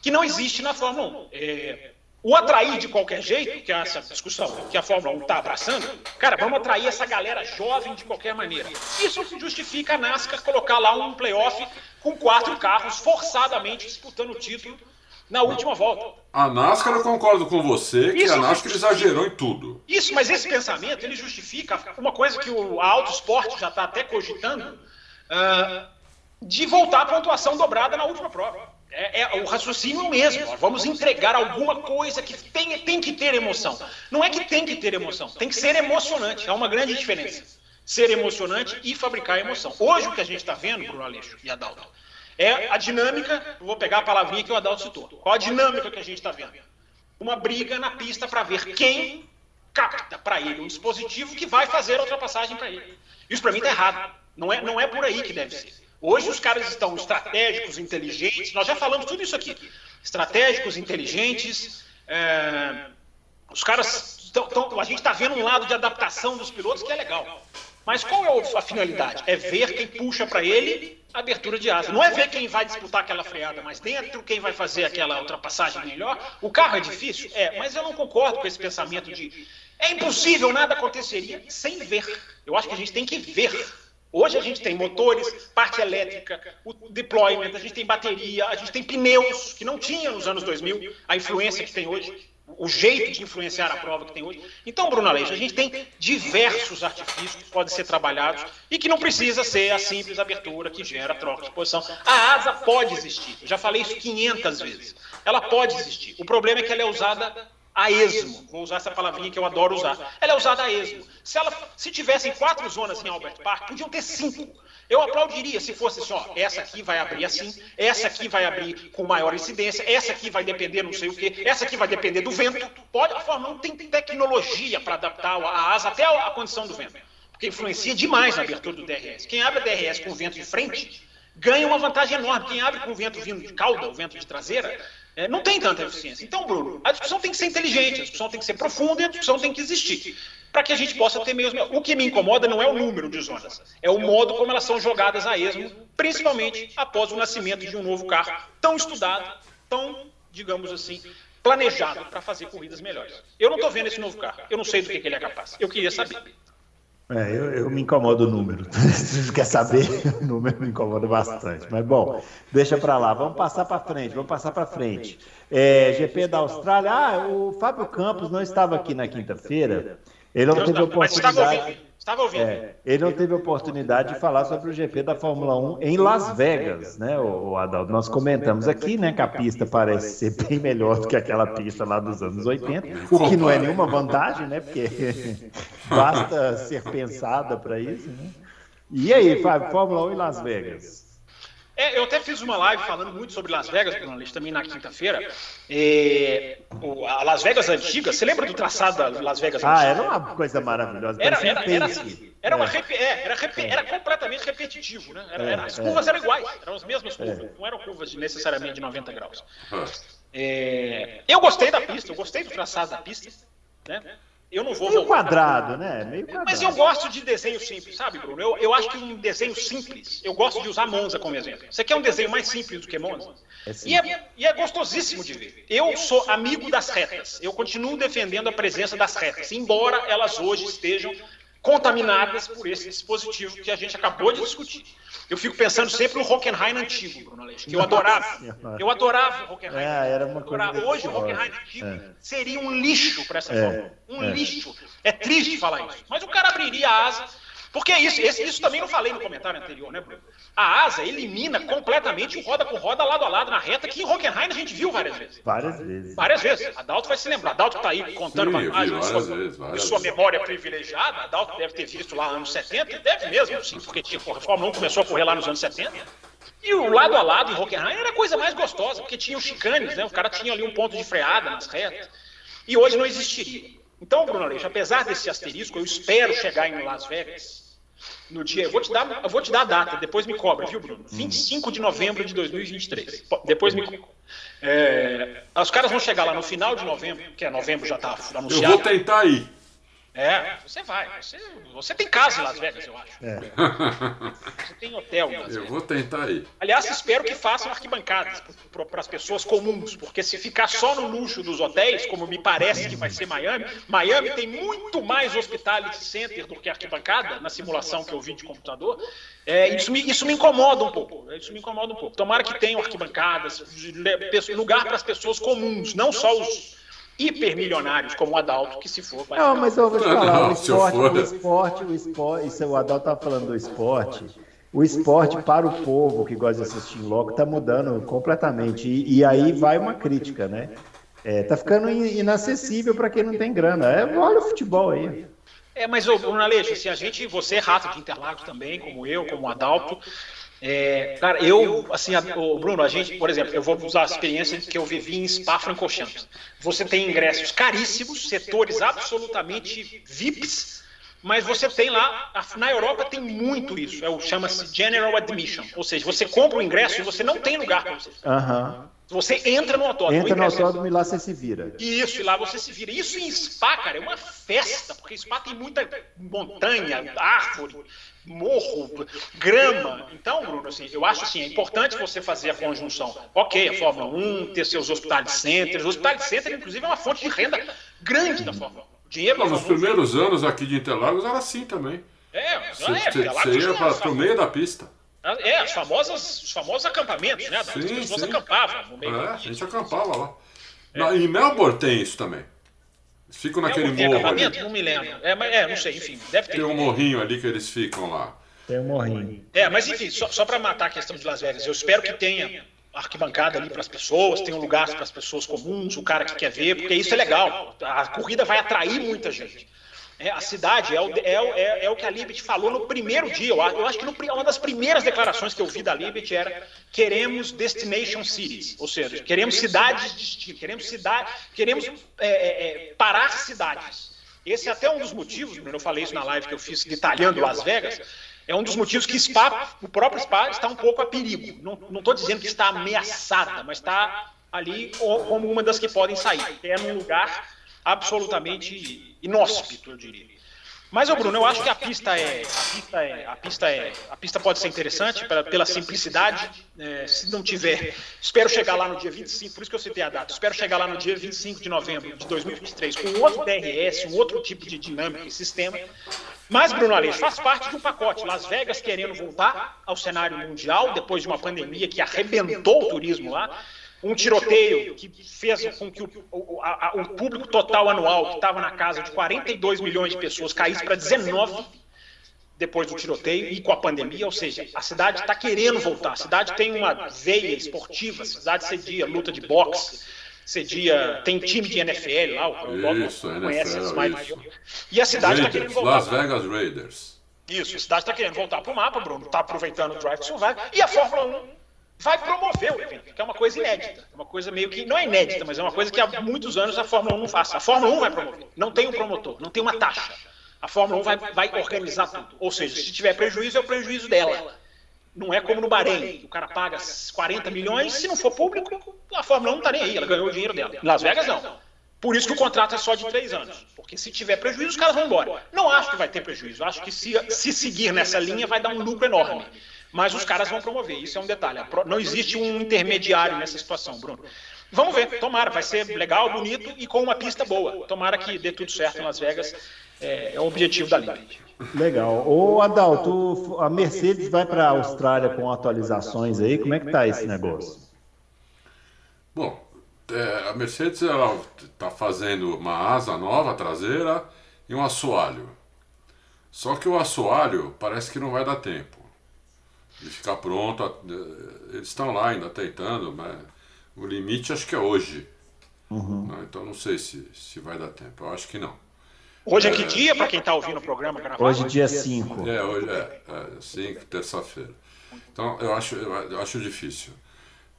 que não existe na Fórmula 1. É, o atrair de qualquer jeito, que é essa discussão que a Fórmula 1 está abraçando, cara, vamos atrair essa galera jovem de qualquer maneira. Isso justifica a NASCAR colocar lá um playoff com quatro carros forçadamente disputando o título na última volta. A NASCAR eu concordo com você que Isso a NASCAR exagerou em tudo. Isso, mas esse pensamento ele justifica uma coisa que o Auto Esporte já está até cogitando ah, de voltar à pontuação dobrada na última prova. É, é- o raciocínio é o mesmo. ó, Vamos entregar alguma coisa que tem, tem que ter emoção. Não é que tem que ter emoção, tem que ser emocionante. Há uma grande diferença. Ser emocionante e fabricar emoção. Hoje o que a gente está vendo, Bruno Aleixo e Adalto, é a dinâmica. Vou pegar a palavrinha que o Adalto citou. Qual a dinâmica que a gente está vendo? Uma briga na pista para ver quem capta para ele um dispositivo que vai fazer a ultrapassagem para ele. Isso para mim está errado. Não é, não é por aí que deve ser. Hoje os caras estão estratégicos, inteligentes, nós já falamos tudo isso aqui. Estratégicos, inteligentes, é, os caras. Tão, tão, a gente está vendo um lado de adaptação dos pilotos que é legal. Mas qual é a finalidade? É ver quem puxa para ele a abertura de asa. Não é ver quem vai disputar aquela freada, mas dentro quem vai fazer aquela ultrapassagem melhor. O carro é difícil? É, mas eu não concordo com esse pensamento de é impossível, nada aconteceria sem ver. Eu acho que a gente tem que ver. Hoje a gente tem motores, parte elétrica, o deployment, a gente tem bateria, a gente tem pneus, que não tinha nos anos 2000, a influência que tem hoje, o jeito de influenciar a prova que tem hoje. Então, Bruno Aleixo, a gente tem diversos artifícios que podem ser trabalhados e que não precisa ser a simples abertura que gera troca de posição. A asa pode existir, eu já falei isso 500 vezes. Ela pode existir. O problema é que ela é usada a esmo. Vou usar essa palavrinha que eu adoro usar. Ela é usada a esmo. Se, ela, se tivessem quatro zonas em Albert Park, podiam ter cinco. Eu aplaudiria se fosse assim, ó, essa aqui vai abrir assim, essa aqui vai abrir com maior incidência, essa aqui vai depender não sei o quê, essa aqui vai depender do vento. Pode, a Fórmula 1 tem tecnologia para adaptar a asa até a condição do vento. Porque influencia demais na abertura do DRS. Quem abre a DRS com o vento de frente ganha uma vantagem enorme. Quem abre com o vento vindo de cauda, o vento de traseira, é, não tem tanta eficiência. Então, Bruno, a discussão tem que ser inteligente, a discussão tem que ser profunda e a discussão tem que existir. Para que a gente possa ter mesmo. O que me incomoda não é o número de zonas, é o modo como elas são jogadas a esmo, principalmente após o nascimento de um novo carro tão estudado, tão, digamos assim, planejado para fazer corridas melhores. Eu não estou vendo esse novo carro, eu não sei do que, que ele é capaz. Eu queria saber. É, eu, eu, me incomodo o número. Se quer saber, o número me incomoda bastante. Mas bom, deixa para lá. Vamos passar para frente. Vamos passar para frente. É, GP da Austrália. Ah, o Fábio Campos não estava aqui na quinta-feira. Ele não teve oportunidade. Estava ouvindo. É, ele não teve oportunidade de falar sobre o GP da Fórmula 1 em Las Vegas, né, o, Adalto? Nós comentamos aqui, né, que a pista parece ser bem melhor do que aquela pista lá dos anos 80, o que não é nenhuma vantagem, né, porque basta ser pensada para isso, né? E aí, Fábio, Fórmula 1 em Las Vegas? É, eu até fiz uma live falando muito sobre Las Vegas, jornalista, também na quinta-feira. É, a Las Vegas antiga, você lembra do traçado da Las Vegas ah, antiga? Ah, era uma coisa maravilhosa. Era, era, era, era, uma, é. É, era, era, completamente repetitivo, né? Era, era, as curvas eram iguais, eram as mesmas curvas, não eram curvas de, necessariamente de 90 graus. É, eu gostei da pista, eu gostei do traçado da pista, né? Eu não vou Meio quadrado, né? Meio quadrado. Mas eu gosto de desenho simples, sabe, Bruno? Eu, eu acho que um desenho simples, eu gosto de usar Monza como exemplo. Você quer um desenho mais simples do que Monza? É e, é, e é gostosíssimo de ver. Eu sou amigo das retas. Eu continuo defendendo a presença das retas, embora elas hoje estejam contaminadas por esse dispositivo que a gente acabou de discutir. Eu fico pensando sempre no Hockenheim antigo, Bruno Aleixo, que eu adorava. Eu adorava o Hockenheim. É, era uma coisa Hoje o Hockenheim antigo é. seria um lixo para essa é. Um é. lixo. É triste falar isso. Mas o cara abriria a asa porque é isso, esse, isso também não falei no comentário anterior, né, Bruno? A asa elimina completamente o roda com roda lado a lado na reta, que em Hockenheim a gente viu várias vezes. Várias vezes. Várias vezes. A Dalto vai se lembrar. A Dalto está aí contando sim, vantagem de sua, sua memória privilegiada. A Dalto deve ter visto lá anos 70, deve mesmo, sim, porque tipo, a Fórmula 1 começou a correr lá nos anos 70. E o lado a lado em Hockenheim era a coisa mais gostosa, porque tinha os chicanes, né? O cara tinha ali um ponto de freada nas retas. E hoje não existiria. Então, Bruno Aleixo, apesar desse asterisco, eu espero chegar em Las Vegas no dia. Eu vou te dar, eu vou te dar a data, depois me cobra, viu, Bruno? 25 de novembro de 2023. Depois me cobra. É, os caras vão chegar lá no final de novembro, que é novembro já está anunciado. Eu vou tentar ir. É, você vai. Você, você tem casa em Las Vegas, eu acho. É. Você tem hotel em Las Vegas. Eu vou tentar ir. Aliás, espero que façam arquibancadas para as pessoas comuns, porque se ficar só no luxo dos hotéis, como me parece que vai ser Miami, Miami tem muito mais hospitality center do que arquibancada, na simulação que eu vi de computador. É, isso, me, isso me incomoda um pouco. Isso me incomoda um pouco. Tomara que tenham arquibancadas, lugar para as pessoas comuns, não só os hipermilionários como o Adalto, que se for. Não, mas eu vou te falar, não, o, esporte, o esporte, o esporte, isso o Adalto estava falando do esporte. O esporte para o povo que gosta de assistir logo está mudando completamente. E, e, aí vai uma crítica, né? É, tá ficando inacessível para quem não tem grana. É, olha o futebol aí. É, mas, Bruno Aleixo, se a gente, você é rato de Interlagos também, como eu, como o Adalto, É, cara, eu, assim, a, o Bruno, a gente, por exemplo, eu vou usar a experiência que eu vivi em Spa-Francorchamps. Você tem ingressos caríssimos, setores absolutamente VIPs, mas você tem lá, na Europa tem muito isso, é o chama-se General Admission, ou seja, você compra o ingresso e você não tem lugar para você. Aham. Você entra no autódromo. Entra no autódromo e lá você se vira. Isso, e lá você se vira. Isso em Spa, cara, é uma festa, porque Spa tem muita montanha, árvore, morro, grama. Então, Bruno, assim, eu acho assim, é importante você fazer a conjunção. Ok, a Fórmula 1, ter seus hospitais centers. O hospital center, inclusive, é uma fonte de renda grande da Fórmula 1. Dinheiro nos Fórmula 1. primeiros anos aqui de Interlagos era assim também. É, Você, é, você- você ia tinha para o meio da pista. É, as famosas, os famosos acampamentos, né? As Sim, pessoas sim. acampavam no meio É, a gente acampava lá. Na- em Melbourne tem isso também. Eles ficam naquele Tem morro acampamento? ali. Não me lembro. É, mas, é, não sei, enfim, deve ter. Tem um morrinho ali que eles ficam lá. Tem um morrinho. É, mas enfim, só, só para matar a questão de Las Vegas, eu espero que tenha arquibancada ali para as pessoas, tenha um lugar para as pessoas comuns, o cara que quer ver, porque isso é legal. A corrida vai atrair muita gente. É, a cidade é o, é, é, é o que a Liberty falou no primeiro dia. Eu, acho- que no, uma das primeiras declarações que eu vi da Liberty era queremos destination cities, ou seja, queremos cidades de destino, queremos cidade, queremos é, é, é, parar cidades. Esse é até um dos motivos, Bruno, eu falei isso na live que eu fiz detalhando Las Vegas, é um dos motivos que Spa, o próprio Spa está um pouco a perigo. Não estou dizendo que está ameaçada, mas está ali co- como uma das que podem sair. É num lugar absolutamente inóspito, eu diria. Mas, ô Bruno, eu acho que a pista é. A pista, é, a pista, é, a pista pode ser interessante pela, pela simplicidade. é, se não tiver. Espero chegar lá no dia 25, por isso que eu citei a data. Espero chegar lá no dia 25 de novembro de 2023 com outro DRS, um outro tipo de dinâmica e sistema. Mas, Bruno Aleixo, faz parte de um pacote. Las Vegas querendo voltar ao cenário mundial depois de uma pandemia que arrebentou o turismo lá. Um tiroteio que fez com que o, o- a- o público total anual, que estava na casa de 42 milhões de pessoas, caísse para 19 depois do tiroteio e com a pandemia, ou seja, a cidade está querendo voltar. A cidade tem uma veia esportiva, a cidade cedia luta de boxe, cedia, tem time de NFL lá, o Bob Isso, conhece NFL, as mais isso. E a cidade está querendo voltar. Las Vegas Raiders. Isso, a cidade está querendo voltar para o mapa, Bruno. Está aproveitando o Drive to Survive. E a Fórmula 1 vai promover o evento, que é uma coisa inédita. É uma coisa meio que. Não é inédita, mas é uma coisa que há muitos anos a Fórmula 1 não faz. A Fórmula 1 vai promover. Não tem um promotor, não tem uma taxa. A Fórmula 1 vai, vai organizar tudo. Ou seja, se tiver prejuízo, é o prejuízo dela. Não é como no Bahrein, o cara paga 40 milhões, se não for público, a Fórmula 1 não está nem aí, ela ganhou o dinheiro dela. Las Vegas, não. Por isso que o contrato é só de três anos. Porque se tiver prejuízo, os caras vão embora. Não acho que vai ter prejuízo. Acho que se, se seguir nessa linha, vai dar um lucro enorme. Mas os caras vão promover. Isso é um detalhe. Não existe um intermediário nessa situação, Bruno. Vamos ver. Tomara. Vai ser legal, bonito e com uma pista boa. Tomara que dê tudo certo em Las Vegas. É, é o objetivo da Liberty. Legal. Ô, Adalto, a Mercedes vai para a Austrália com atualizações aí. Como é que tá esse negócio? Bom, é, a Mercedes ela está fazendo uma asa nova traseira e um assoalho. Só que o assoalho parece que não vai dar tempo de ficar pronto. Eles estão lá ainda tentando, mas o limite acho que é hoje. Né? Então não sei se, se vai dar tempo. Eu acho que não. Hoje é que dia, para quem está ouvindo o programa gravado? Hoje, dia 5. É, hoje é, é cinco, terça-feira. Então eu acho, eu acho difícil.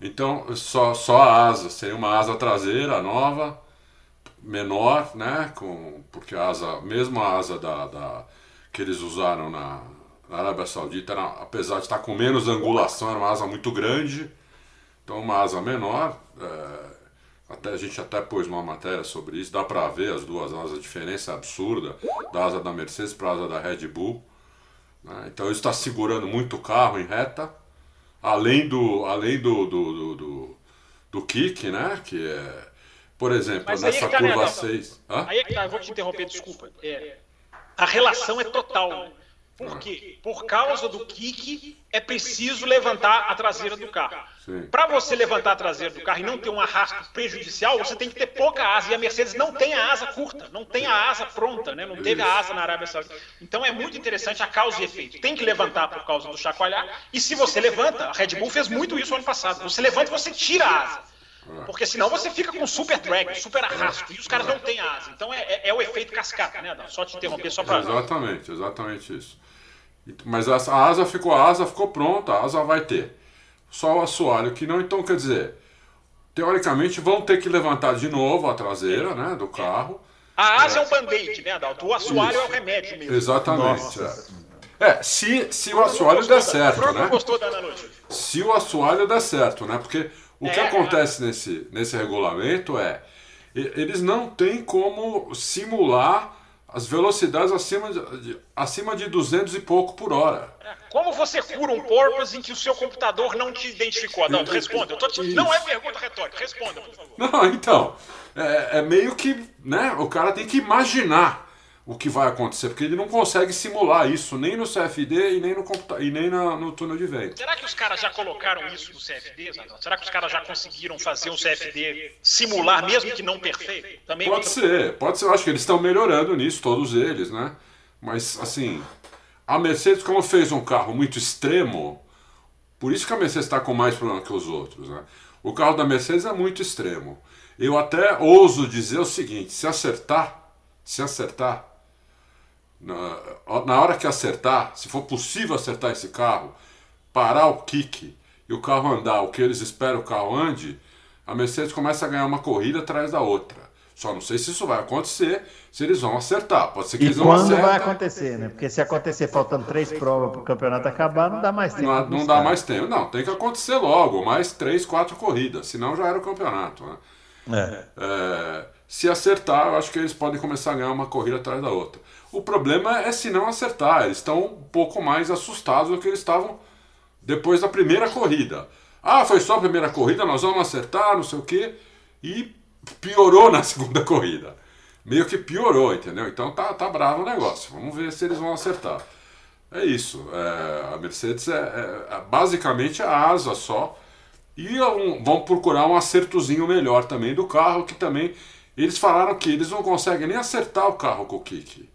Então só, só a asa, seria uma asa traseira nova, menor, né? Com, porque a asa, mesmo a asa da, da- que eles usaram na, na Arábia Saudita, era, apesar de estar com menos angulação, era uma asa muito grande. Então uma asa menor. é, até, a gente até pôs uma matéria sobre isso, dá para ver as duas asas, a diferença é absurda da asa da Mercedes para a asa da Red Bull. né? Então isso está segurando muito o carro em reta, além do, além do, do, do, do, do kick, né? Que é, por exemplo, Mas nessa é que tá, né, curva Adalto? 6. Hã? Aí é que tá, eu vou te interromper, desculpa. É, a relação é total. Por quê? Por causa do kick, é preciso levantar a traseira do carro. Para você levantar a traseira do carro e não ter um arrasto prejudicial, você tem que ter pouca asa. E a Mercedes não tem a asa curta, não tem a asa pronta, né? não teve a asa na Arábia Saudita. Então é muito interessante a causa e efeito. Tem que levantar por causa do chacoalhar. E se você levanta, a Red Bull fez muito isso ano passado. Você levanta e você tira a asa. Porque senão você fica com super drag, super arrasto. E os caras não têm asa. Então é, é- é o efeito cascata, né, Adão? Só te interromper, só para. Exatamente, exatamente isso. Mas a, a asa ficou, a asa ficou pronta, a asa vai ter. Só o assoalho que não, então quer dizer, teoricamente vão ter que levantar de novo a traseira, né, do carro. A asa é, um band-aid, né, Adalto? O assoalho Isso. é o remédio mesmo. Exatamente. É. é. se, se o assoalho der certo, da, né? gostou da analogia. Se o assoalho der certo, né? Porque o é, que acontece nesse, nesse regulamento é eles não têm como simular as velocidades acima de, acima de 200 e pouco por hora. Como você cura um porpoise em que o seu computador não te identificou? Não, responda. Te... Não é pergunta retórica, responda, por favor. Não, então, é, é meio que, né, o cara tem que imaginar o que vai acontecer, porque ele não consegue simular isso nem no CFD e nem no, e nem na, no túnel de vento. Será que os caras já colocaram isso no CFD? Será que os caras já conseguiram fazer um CFD simular, mesmo que não perfeito? Também pode ser, pode ser. Eu acho que eles estão melhorando nisso, todos eles, né? Mas, assim, a Mercedes, como fez um carro muito extremo, por isso que a Mercedes está com mais problema que os outros, né? O carro da Mercedes é muito extremo. Eu até ouso dizer o seguinte: se acertar, se acertar, na, na hora que acertar, se for possível acertar esse carro, parar o kick e o carro andar o que eles esperam o carro ande, a Mercedes começa a ganhar uma corrida atrás da outra. Só não sei se isso vai acontecer, se eles vão acertar. Pode ser que e eles não quando vai acontecer, né? Porque se acontecer faltando três provas para o campeonato acabar, não dá mais tempo. Não, não dá mais tempo. Não, tem que acontecer logo, mais três, quatro corridas, senão já era o campeonato. Né? É. É, se acertar, eu acho que eles podem começar a ganhar uma corrida atrás da outra. O problema é se não acertar. Eles estão um pouco mais assustados do que eles estavam depois da primeira corrida. Ah, foi só a primeira corrida, nós vamos acertar, não sei o quê. E piorou na segunda corrida. Meio que piorou, entendeu? Então tá, tá bravo o negócio. Vamos ver se eles vão acertar. É isso. É, a Mercedes é, é, é basicamente a asa só. E é um, vão procurar um acertozinho melhor também do carro, que também. Eles falaram que eles não conseguem nem acertar o carro com o kick.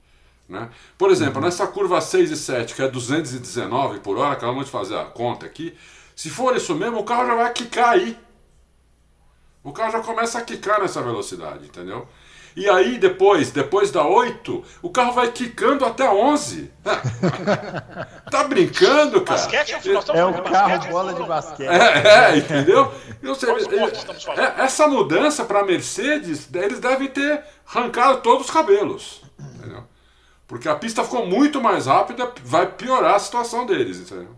Né? Por exemplo, uhum. nessa curva 6 e 7, que é 219 por hora, acabamos de fazer a conta aqui, se for isso mesmo, o carro já vai quicar aí. O carro já começa a quicar nessa velocidade, entendeu? E aí depois, depois da 8, o carro vai quicando até 11. tá brincando, cara? Basquete, é, é o carro bola de basquete. É, é entendeu? Sei, é, essa mudança para Mercedes, eles devem ter arrancado todos os cabelos. Entendeu? Porque a pista ficou muito mais rápida, vai piorar a situação deles, entendeu?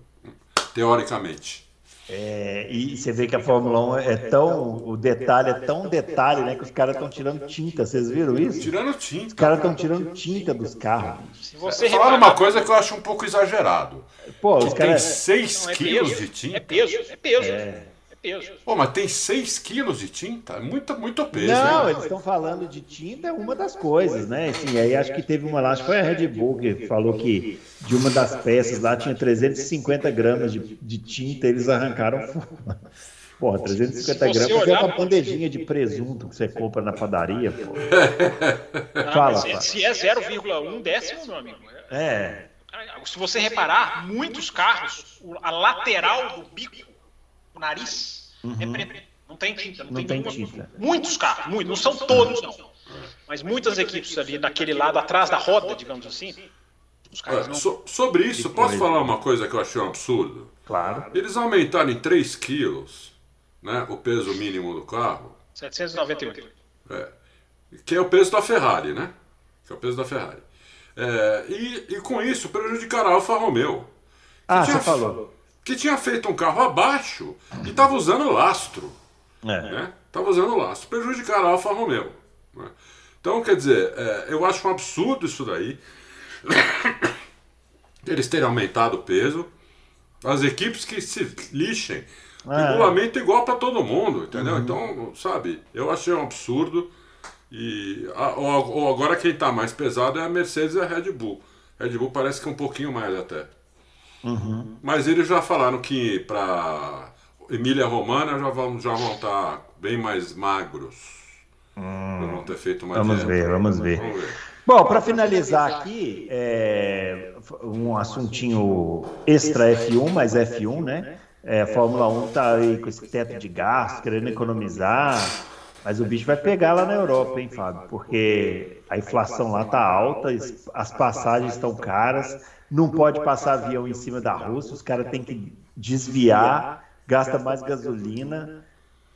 Teoricamente. É, e você vê que a Fórmula 1 é tão. O detalhe é tão detalhe, né? Que os caras estão tirando tinta. Vocês viram isso? Tirando tinta. Os caras estão tirando tinta dos carros. Se você Falaram uma coisa que eu acho um pouco exagerado. Pô, os caras. Tem 6 é quilos de tinta. É peso, é peso. É peso. Pô, mas tem 6 quilos de tinta? É muito, muito peso. Não, hein? eles estão falando de tinta, é uma das coisas, né? Assim, aí acho que teve uma lá, acho que foi a Red Bull que falou que de uma das peças lá tinha 350 gramas de, de tinta, eles arrancaram Porra, 350 gramas é uma bandejinha de presunto que você compra na padaria, pô. Não, Fala, se, se é 0,1 décimo, meu amigo. É. Se você reparar, muitos carros, a lateral do bico o nariz é uhum. é preto. Não tem tinta. Não, não tem, tem tinta. Muitos carros, muitos, não são todos, não. Mas muitas equipes ali daquele lado atrás da roda, digamos assim. Não... So, sobre isso, posso falar uma coisa que eu achei um absurdo? Claro. Eles aumentaram em 3 quilos né, o peso mínimo do carro. 798. É, que é o peso da Ferrari, né? Que é o peso da Ferrari. É, e, e com isso prejudicará a Alfa Romeo. Ah, você falou que tinha feito um carro abaixo e estava usando lastro. É. Né? Estava usando lastro, prejudicar a Alfa Romeo. Né? Então, quer dizer, é, eu acho um absurdo isso daí. Eles terem aumentado o peso. As equipes que se lixem. É. Regulamento igual para todo mundo, entendeu? Uhum. Então, sabe, eu achei um absurdo. E a, ou, ou agora quem está mais pesado é a Mercedes e a Red Bull. Red Bull parece que é um pouquinho mais até. Uhum. Mas eles já falaram que para Emília Romana já vão, já vão estar tá bem mais magros. Hum. Vão ter feito uma vamos ver, vamos ver, vamos ver. Bom, para finalizar aqui, é, um assuntinho extra F1, mas F1, né? É, a Fórmula 1 tá aí com esse teto de gasto, querendo economizar, mas o bicho vai pegar lá na Europa, hein, Fábio? Porque a inflação lá tá alta, as passagens estão caras, não pode passar avião em cima da Rússia, os caras têm que desviar, gasta mais gasolina.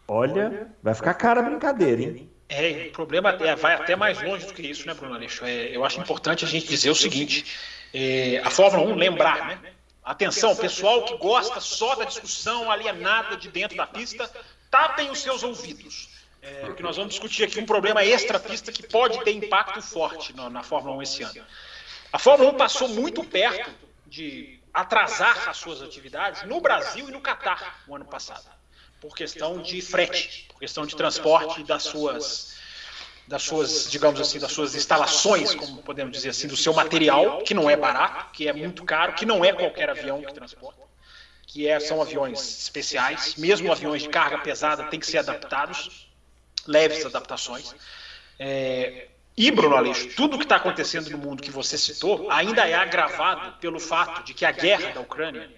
Olha, vai ficar cara a brincadeira, hein? É, o problema é, vai até mais longe do que isso, né, Bruno Aleixo? É, eu acho importante a gente dizer o seguinte: é, a Fórmula 1 lembrar, né? Atenção, pessoal que gosta só da discussão alienada de dentro da pista, tapem os seus ouvidos. É, porque nós vamos discutir aqui um problema extra-pista que pode ter impacto forte na, na Fórmula 1 esse ano. A Fórmula 1 passou muito perto de atrasar as suas atividades no Brasil e no Catar no ano passado, por questão de frete, por questão de transporte das suas das suas, digamos assim, das suas instalações, como podemos dizer assim, do seu material, que não é barato, que é muito caro, que não é qualquer avião que transporta, que é, são aviões especiais, mesmo aviões de carga pesada têm que ser adaptados, leves adaptações. É, e, Bruno Aleixo, tudo o que está acontecendo no mundo que você citou ainda é agravado pelo fato de que a guerra da Ucrânia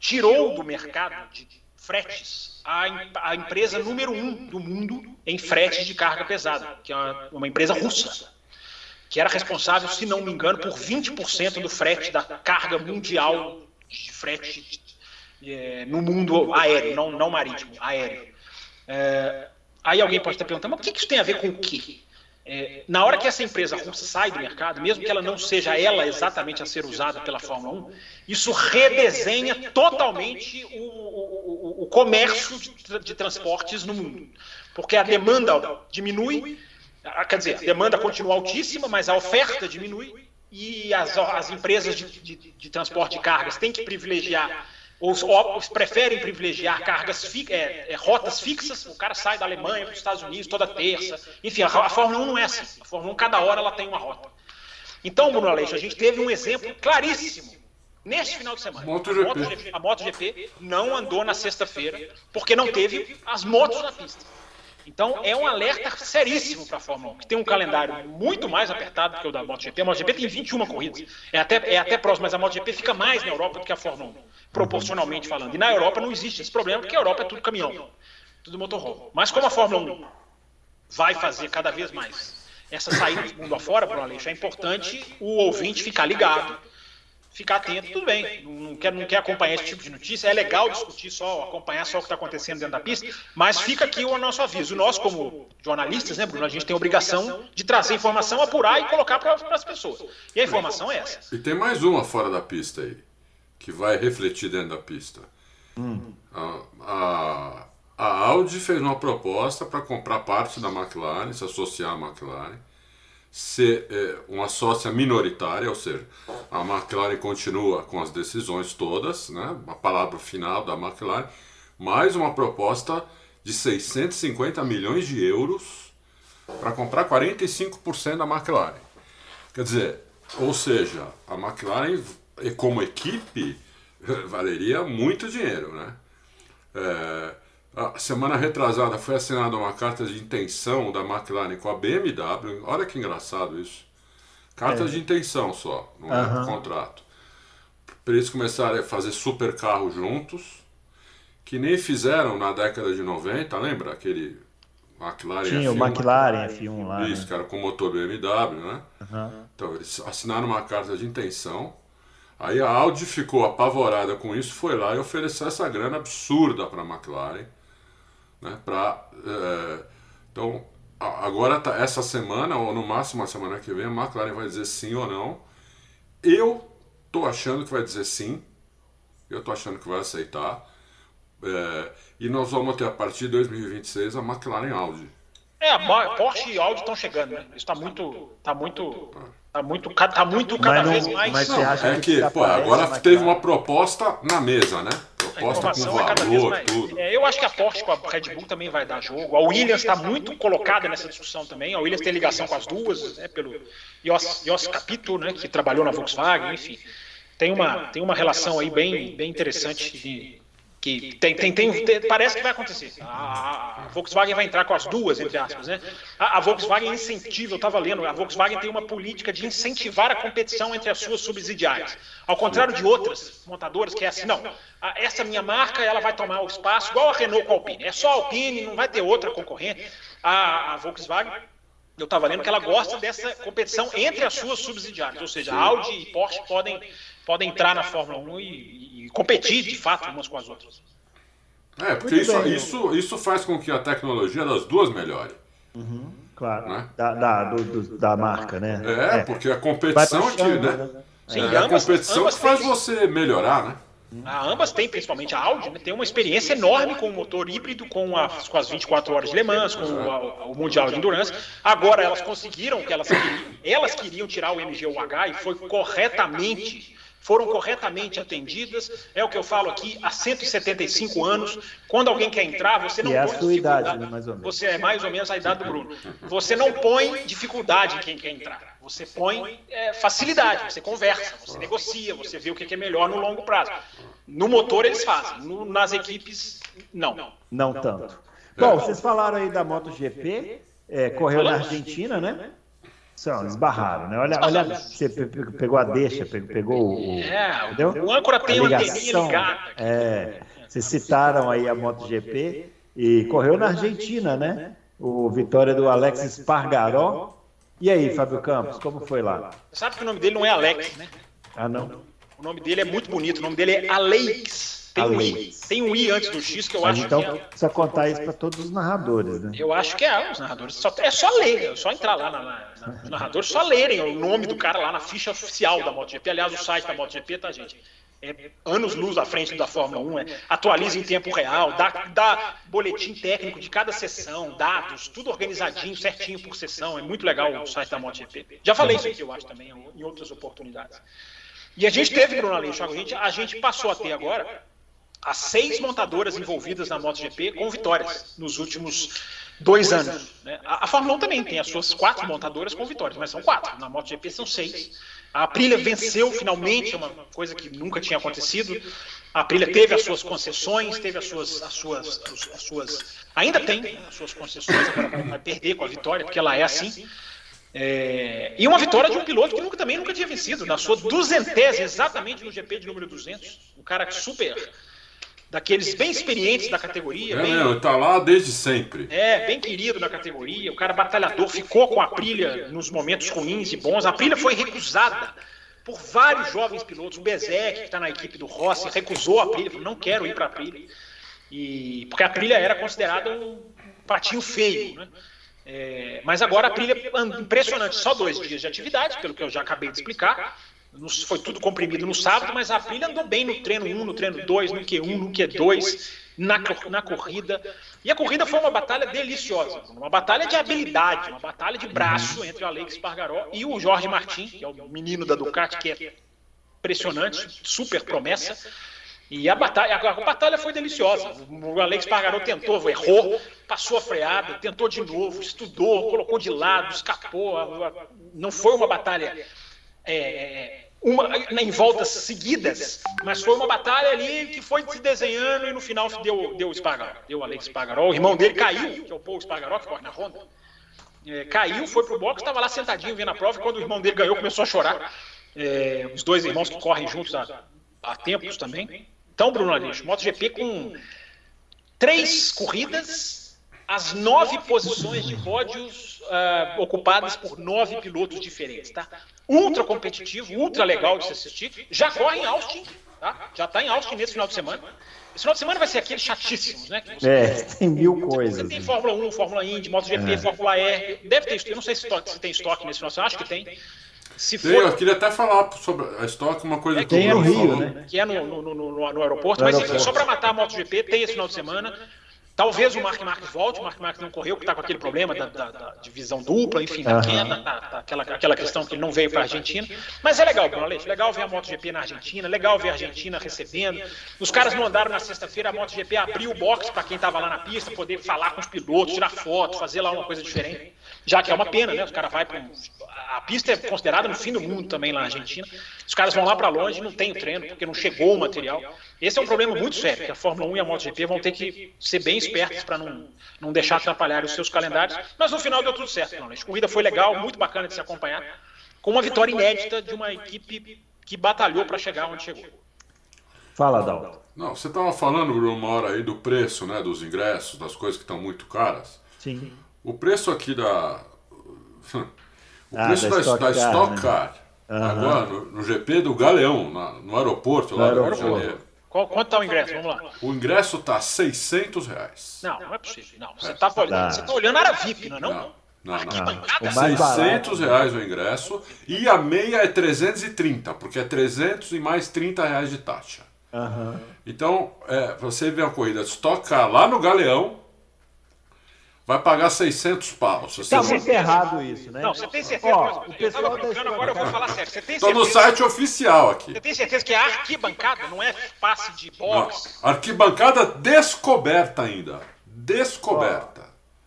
tirou do mercado de fretes a, a empresa número um do mundo em fretes de carga pesada, que é uma, uma empresa russa, que era responsável, se não me engano, por 20% do frete da carga mundial de frete é, no mundo aéreo, não, não marítimo, aéreo. É, aí alguém pode estar perguntando, mas o que isso tem a ver com o quê? É, na hora que essa empresa russa sai do mercado, mesmo que ela não seja ela exatamente a ser usada pela Fórmula 1, isso redesenha totalmente o, o, o comércio de, de, transportes no mundo. Porque a demanda diminui, quer dizer, a demanda continua altíssima, mas a oferta diminui e as, as empresas de, de, de transporte de cargas têm que privilegiar os, os preferem privilegiar cargas fi, é, é, rotas fixas. O cara sai da Alemanha para os Estados Unidos toda terça. Enfim, a, a, Fórmula 1 não é assim. A Fórmula 1, cada hora, ela tem uma rota. Então, Bruno Aleixo, a gente teve um exemplo claríssimo neste final de semana. MotoGP. A, MotoGP, a MotoGP não andou na sexta-feira porque não teve as motos na pista. Então é um alerta seríssimo para a Fórmula 1, que tem um calendário muito mais apertado que o da MotoGP. A MotoGP tem 21 corridas. É até, é até próximo, mas a MotoGP fica mais na Europa do que a Fórmula 1, proporcionalmente falando. E na Europa não existe esse problema, porque a Europa é tudo caminhão, tudo motorhome. Mas como a Fórmula 1 vai fazer cada vez mais essa saída do mundo afora, Bruno Aleixo, é importante o ouvinte ficar ligado ficar atento, tudo bem. Não quer, não quer acompanhar esse tipo de notícia. É legal discutir só, acompanhar só o que está acontecendo dentro da pista, mas fica aqui o nosso aviso. Nós, como jornalistas, né, Bruno, a gente tem a obrigação de trazer informação, apurar e colocar para as pessoas. E a informação é essa. E tem mais uma fora da pista aí, que vai refletir dentro da pista. Hum. A, a, a Audi fez uma proposta para comprar parte da McLaren, se associar à McLaren ser é, uma sócia minoritária, ou seja, a McLaren continua com as decisões todas, né, a palavra final da McLaren, mais uma proposta de 650 milhões de euros para comprar 45% da McLaren. Quer dizer, ou seja, a McLaren como equipe valeria muito dinheiro, né? É, a semana retrasada foi assinada uma carta de intenção da McLaren com a BMW. Olha que engraçado isso. Carta é. de intenção só, não uhum. é contrato. Para eles começarem a fazer super carro juntos, que nem fizeram na década de 90, lembra? Aquele McLaren Tinha F1, o McLaren F1 lá. Isso, né? cara, com motor BMW, né? Uhum. Então, eles assinaram uma carta de intenção. Aí a Audi ficou apavorada com isso, foi lá e ofereceu essa grana absurda para a McLaren né, pra, é, então, agora tá, essa semana, ou no máximo a semana que vem, a McLaren vai dizer sim ou não. Eu tô achando que vai dizer sim. Eu tô achando que vai aceitar. É, e nós vamos ter a partir de 2026 a McLaren Audi. É, a Porsche e Audi estão chegando, né? Isso está muito, tá muito, tá muito, tá muito cada não, vez mais. Mas você acha é que, que pô, agora teve uma proposta na mesa, né? Proposta com valor, é vez mais. tudo. É, eu acho que a Porsche com a Red Bull também vai dar jogo. A Williams está muito colocada nessa discussão também. A Williams tem ligação com as duas, né, pelo Jos, Jos Capito, né, que trabalhou na Volkswagen, enfim. Tem uma, tem uma relação aí bem, bem interessante de, que tem, tem, tem, tem, parece que vai acontecer. A, a, Volkswagen vai entrar com as duas, entre aspas. Né? A, a Volkswagen incentiva, eu estava lendo, a Volkswagen tem uma política de incentivar a competição entre as suas subsidiárias. Ao contrário de outras montadoras que é assim, não, essa minha marca ela vai tomar o espaço, igual a Renault com a Alpine. É só a Alpine, não vai ter outra concorrente. A, a Volkswagen eu estava lendo que ela gosta dessa competição entre as suas subsidiárias, ou seja, Audi e Porsche podem podem entrar na Fórmula 1 e, e competir de fato umas com as outras. É, porque isso, isso, isso faz com que a tecnologia das duas melhore. Uhum, claro. Né? Da, da, do, do, da marca, né? É, é. porque a competição aqui, né? né? Sim, é, ambas, a competição ambas faz você melhorar, né? A ambas têm, principalmente a Audi, né, tem uma experiência enorme com o motor híbrido, com, a, com as 24 horas de Le Mans, com o, o Mundial de Endurance. Agora elas conseguiram o que elas queriam. Elas queriam tirar o MGUH e foi corretamente foram corretamente atendidas. É o que eu falo aqui há 175 anos. Quando alguém quer entrar, você não e é põe a sua idade, né, mais ou menos. Você é mais ou menos a idade do Bruno. Você não põe dificuldade em quem quer entrar. Você põe é, facilidade, você conversa, você negocia, você vê o que é melhor no longo prazo. No motor eles fazem, no, nas equipes, não. Não tanto. Bom, vocês falaram aí da MotoGP, é, correu na Argentina, né? São, esbarraram, né? Olha, olha, você pegou a deixa, pegou o. É, entendeu? o âncora tem uma ligada. É, vocês citaram aí a MotoGP e correu na Argentina, né? O vitória do Alex Espargaró. E aí, Fábio Campos, como foi lá? Sabe que o nome dele não é Alex, né? Ah, não? O nome dele é muito bonito, o nome dele é Alex. Tem um I. Tem um I antes do X que eu Mas acho então, que é. Precisa contar isso para todos os narradores, né? Eu acho que é, os narradores. Só, é só ler, é só entrar lá na, na, na, os narradores, só lerem o nome do cara lá na ficha oficial da MotoGP. Aliás, o site da MotoGP, tá, gente? É anos luz à frente da Fórmula 1, é, atualiza em tempo real, dá, dá boletim técnico de cada sessão, dados, tudo organizadinho, certinho por sessão. É muito legal o site da MotoGP. Já falei isso aqui, eu acho, também, em outras oportunidades. E a gente teve, Bruno Aleixo, a gente, a gente passou a ter agora as seis montadoras envolvidas na MotoGP com vitórias nos últimos dois anos. Né? A, a, Fórmula 1 também tem as suas quatro montadoras com vitórias, mas são quatro. Na MotoGP são seis. A Aprilia venceu finalmente, uma coisa que nunca tinha acontecido. A Aprilia teve as suas concessões, teve as suas, as suas, as suas ainda tem as suas concessões, agora vai perder com a vitória, porque ela é assim. É, e uma vitória de um piloto que nunca, também nunca tinha vencido, na sua duzentésima, exatamente no GP de número 200. Um cara super daqueles bem experientes da categoria. É, bem, meu, tá lá desde sempre. É, bem querido da categoria, o cara batalhador, ficou com a Prilha nos momentos ruins e bons. A Prilha foi recusada por vários jovens pilotos. O Bezek, que está na equipe do Rossi, recusou a Prilha, falou, não quero ir para a Prilha. E, porque a Prilha era considerada um patinho feio, né? É, mas agora a Prilha, impressionante, só dois dias de atividade, pelo que eu já acabei de explicar, foi tudo comprimido no sábado, mas a Aprilia andou bem no treino 1, no treino 2, no Q1, no Q2, na, na corrida. E a corrida foi uma batalha deliciosa, uma batalha de habilidade, uma batalha de braço entre o Alex Pargaró e o Jorge Martin, que é o menino da Ducati, que é impressionante, super promessa. E a batalha, a, batalha foi deliciosa. O Alex Pargaró tentou, errou, passou a freada, tentou de novo, estudou, colocou de lado, escapou. Não foi uma batalha é, é, uma, em voltas seguidas, mas foi uma batalha ali que foi se desenhando e no final deu, deu o Espargaró, deu Alex Espargaró. O irmão dele caiu, que é o Paul Espargaró, que corre na Honda. É, caiu, foi pro box, estava lá sentadinho vendo a prova e quando o irmão dele ganhou começou a chorar. É, os dois irmãos que correm juntos há, há tempos também. Então, Bruno Aleixo, MotoGP com três corridas as nove posições de pódios uh, ocupadas por nove pilotos diferentes, tá? Ultra competitivo, ultra legal de se assistir. Já corre em Austin, tá? Já está em Austin nesse final de semana. Esse final de semana vai ser aquele chatíssimo, né? é, tem mil coisas. Tem Fórmula 1, Fórmula Indy, MotoGP, é. Fórmula R. Deve ter, eu não sei se, se tem estoque nesse final de semana, acho que tem. Se for... Eu queria até falar sobre a estoque, uma coisa é, que tem no Rio, né? Que é no, no, no, no aeroporto, mas enfim, só para matar a MotoGP, tem esse final de semana. Talvez o Mark Marques volte, o Mark Marques não correu, porque está com aquele problema da, da, da, divisão dupla, enfim, da queda, da, aquela, aquela questão que ele não veio para a Argentina. Mas é legal, Bruno Leite, legal ver a MotoGP na Argentina, legal ver a Argentina recebendo. Os caras mandaram na sexta-feira, a MotoGP abriu o box para quem estava lá na pista, poder falar com os pilotos, tirar foto, fazer lá uma coisa diferente. Já que é uma pena, né? Os caras vão para. A pista é considerada no fim do mundo também lá na Argentina. Os caras vão lá para longe, não tem o treino, porque não chegou o material. Esse é um problema muito sério, que a Fórmula 1 e a MotoGP vão ter que ser bem espertos para não, não deixar atrapalhar os seus calendários. Mas no final deu tudo certo, não. A corrida foi legal, muito bacana de se acompanhar, com uma vitória inédita de uma equipe que batalhou para chegar onde chegou. Fala, Dalton. Não, você estava falando, Bruno, uma hora aí do preço, né, dos ingressos, das coisas que estão muito caras. Sim. O preço aqui da... O ah, preço da, da Stock, Car, né? Agora, no, no GP do Galeão, na- no aeroporto lá No do Rio de. Janeiro. Qual- quanto tá o ingresso? Vamos lá. O ingresso tá 600 reais. Não, não é possível. Não, você tá olhando, você tá olhando área VIP, não é não? Não, não, não. Arquibancada O mais barato. 600 reais o ingresso e a meia é 330, porque é 300 e mais 30 reais de taxa. Aham. Então, é, você ver a corrida, Stock Car lá no Galeão, vai pagar 600 paus. se você Tá não- muito errado isso, né? Não, você tem certeza. Ó, o eu pessoal tava da brincando, agora eu vou falar sério. Você tem Tô certeza, no site oficial aqui. você tem certeza que é arquibancada, não é passe de Não, box? arquibancada descoberta ainda. Descoberta.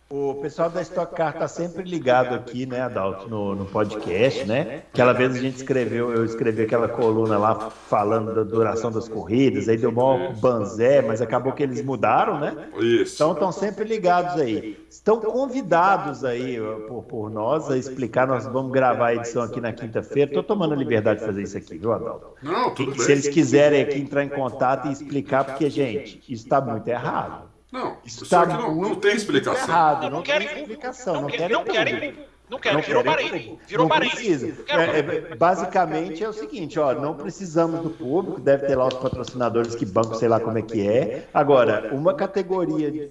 O pessoal da Stock Car tá sempre ligado aqui, né, Adalto, no, no podcast, né? Aquela vez a gente escreveu, eu escrevi aquela coluna lá falando da duração das corridas, aí deu mó banzé, mas acabou que eles mudaram, né? Isso. Então estão sempre ligados aí. Estão convidados aí por, por nós a explicar. Nós vamos gravar a edição aqui na quinta-feira. Estou tomando a liberdade de fazer isso aqui, viu, Adalto? Não, tudo Se bem. eles quiserem aqui entrar em contato e explicar, porque, gente, isso está muito errado. Não, Isso que não, não tem explicação. errado. Não, Não, querem. explicação. Não, Não, querem. não querem. Não querem. Não Virou querem Bahrein. público. Virou Não Bahrein. precisa. Não quero É, é, basicamente é o seguinte, ó, não precisamos do público, deve ter lá os patrocinadores que bancam, sei lá como é que é. Agora, uma categoria de,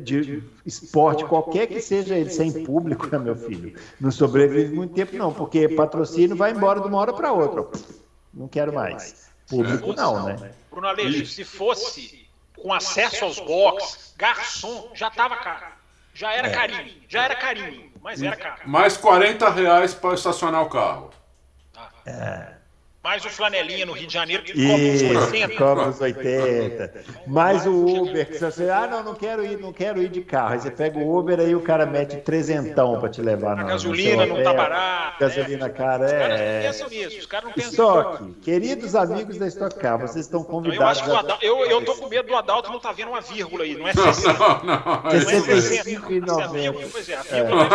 de esporte, qualquer que seja ele, sem público, né, meu filho, não sobrevive muito tempo não, porque patrocínio vai embora de uma hora para outra. Não quero mais. Público não, né? Bruno Aleixo, se fosse com acesso aos box, garçom, já tava caro. Já É. era carinho. Já era carinho, mas era caro. Mais 40 reais para estacionar o carro. Mais o flanelinha no Rio de Janeiro que cobra uns Isso, 80. cobra os 80. Mais o Uber, que você, ah, não, não quero ir, não quero ir de carro. Aí você pega o Uber aí o cara mete trezentão pra te levar A no, gasolina não tá barata. Gasolina né? cara, Os caras não é. pensam nisso. Os caras não pensam Estoque, queridos amigos da Stock Car, vocês estão Então, eu convidados acho que o Adalto, eu, eu tô com medo do Adalto não tá vendo uma vírgula aí, não é Não, 60. não, não. Não é 65 e 60. 90. Pois é, a vírgula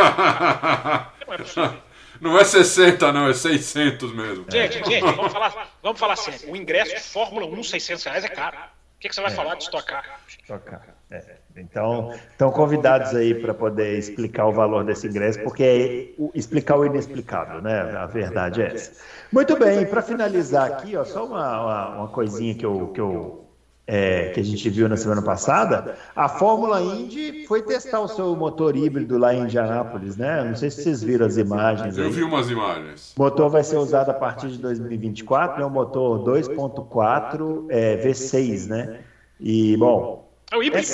não é possível. Não é 60, não, é 600 mesmo. Gente, gente, vamos falar, vamos falar sério. O ingresso de Fórmula 1, 600 reais é caro. O que, que você vai falar de estocar? Stock Car. É. Então, estão convidados aí para poder explicar o valor desse ingresso, porque é o- explicar o inexplicável, né? A verdade é essa. Muito bem, para finalizar aqui, ó, só uma, uma, uma coisinha que eu, que eu é, que a gente viu na semana passada, a Fórmula Indy foi testar o seu motor híbrido lá em Indianápolis, né? Não sei se vocês viram as imagens Eu aí. vi umas imagens. O motor vai ser usado a partir de 2024, é um motor 2.4 é, V6, né? E, bom, É o híbrido.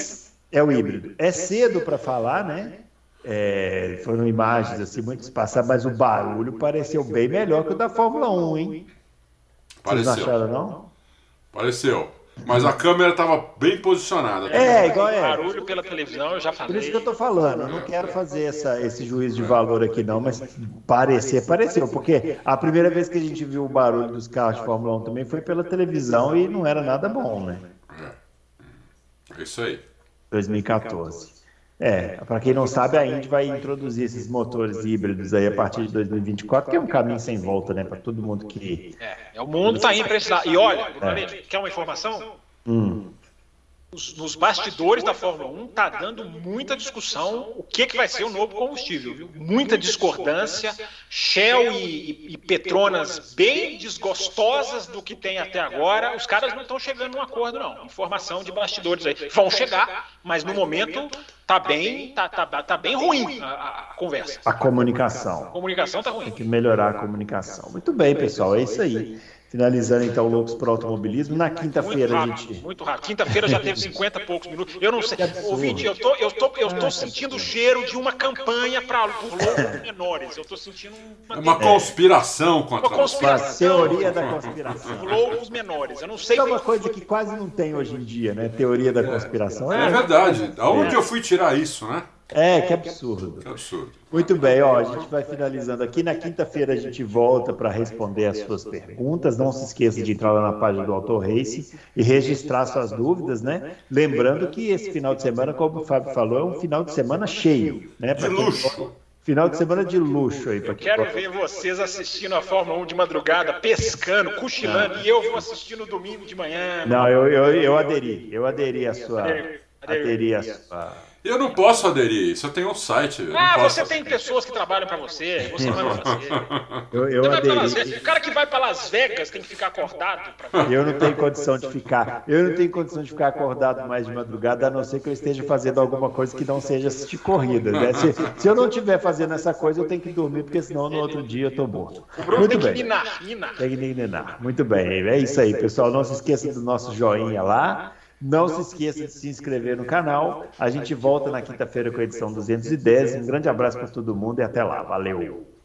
é, é o híbrido. É cedo para falar, né? É, foram imagens assim muito espaçadas, mas o barulho pareceu bem melhor que o da Fórmula 1, hein? Vocês não Pareceu. acharam, não? Pareceu. Mas a câmera estava bem posicionada. É, igual é. Barulho pela televisão, eu já Por isso falei. que eu tô falando, eu não quero fazer essa, esse juízo de valor aqui não, mas parecer, pareceu, porque a primeira vez que a gente viu o barulho dos carros de Fórmula 1 também foi pela televisão e não era nada bom, né? É isso aí. 2014. É, para quem não sabe, a Indy vai introduzir esses motores híbridos aí a partir de 2024, que é um caminho sem volta, né, para todo mundo que É, é, o mundo tá indo pra esse lado. E olha, Aleixo, quer uma informação? Hum. Os- nos bastidores da Fórmula 1 tá dando muita discussão o que, que vai ser o novo combustível, viu? Muita discordância, Shell e, e- e Petronas bem desgostosas do que tem até agora. Os caras não estão chegando num acordo, não. Informação de bastidores aí. Vão chegar, mas no momento tá bem, tá, tá, tá bem ruim a, a- a conversa. a comunicação. A comunicação tá ruim. Tem que melhorar a comunicação. Muito bem, pessoal, é isso aí. Finalizando então Loucos para o Automobilismo. Na quinta-feira a gente. muito rápido. Quinta-feira já teve 50 e poucos minutos. Eu não sei. Ouvinte, eu tô, eu tô, eu tô sentindo o cheiro de uma campanha para loucos menores. Eu tô sentindo É uma, uma conspiração contra uma conspiração teoria da conspiração. loucos menores. Eu não sei Isso é uma coisa que quase não tem hoje em dia, né? Teoria da conspiração. É verdade. Aonde eu fui tirar isso, né? É, que absurdo. Que absurdo. Muito bem, ó, a gente vai finalizando aqui. Na quinta-feira a gente volta para responder as suas perguntas. Não se esqueça de entrar lá na página do Auto Race e registrar suas dúvidas, né? Lembrando que esse final de semana, como o Fábio falou, é um final de semana cheio, né? De luxo. Final de semana de luxo aí para quem Quero ver vocês assistindo a Fórmula 1 de madrugada, pescando, cochilando, e eu vou assistir no domingo de manhã. Não, eu, eu, eu aderi, eu aderi à sua, aderi à sua Eu não posso aderir isso, eu tenho um site. Ah, posso- você tem pessoas que trabalham pra você, você vai fazer. Eu, eu aderi. O cara que vai pra Las Vegas tem que ficar acordado. Pra... Eu não tenho condição de ficar. Eu não tenho condição de ficar acordado mais de madrugada, a não ser que eu esteja fazendo alguma coisa que não seja assistir corrida. né? Se, se eu não estiver fazendo essa coisa, eu tenho que dormir, porque senão no outro dia eu tô morto. Muito tem que bem. Tem que ninar. Muito bem. É isso aí, pessoal. Não se esqueça do nosso joinha lá. Não se esqueça de se inscrever no canal. A gente volta na quinta-feira com a edição 210. Um grande abraço para todo mundo e até lá. Valeu.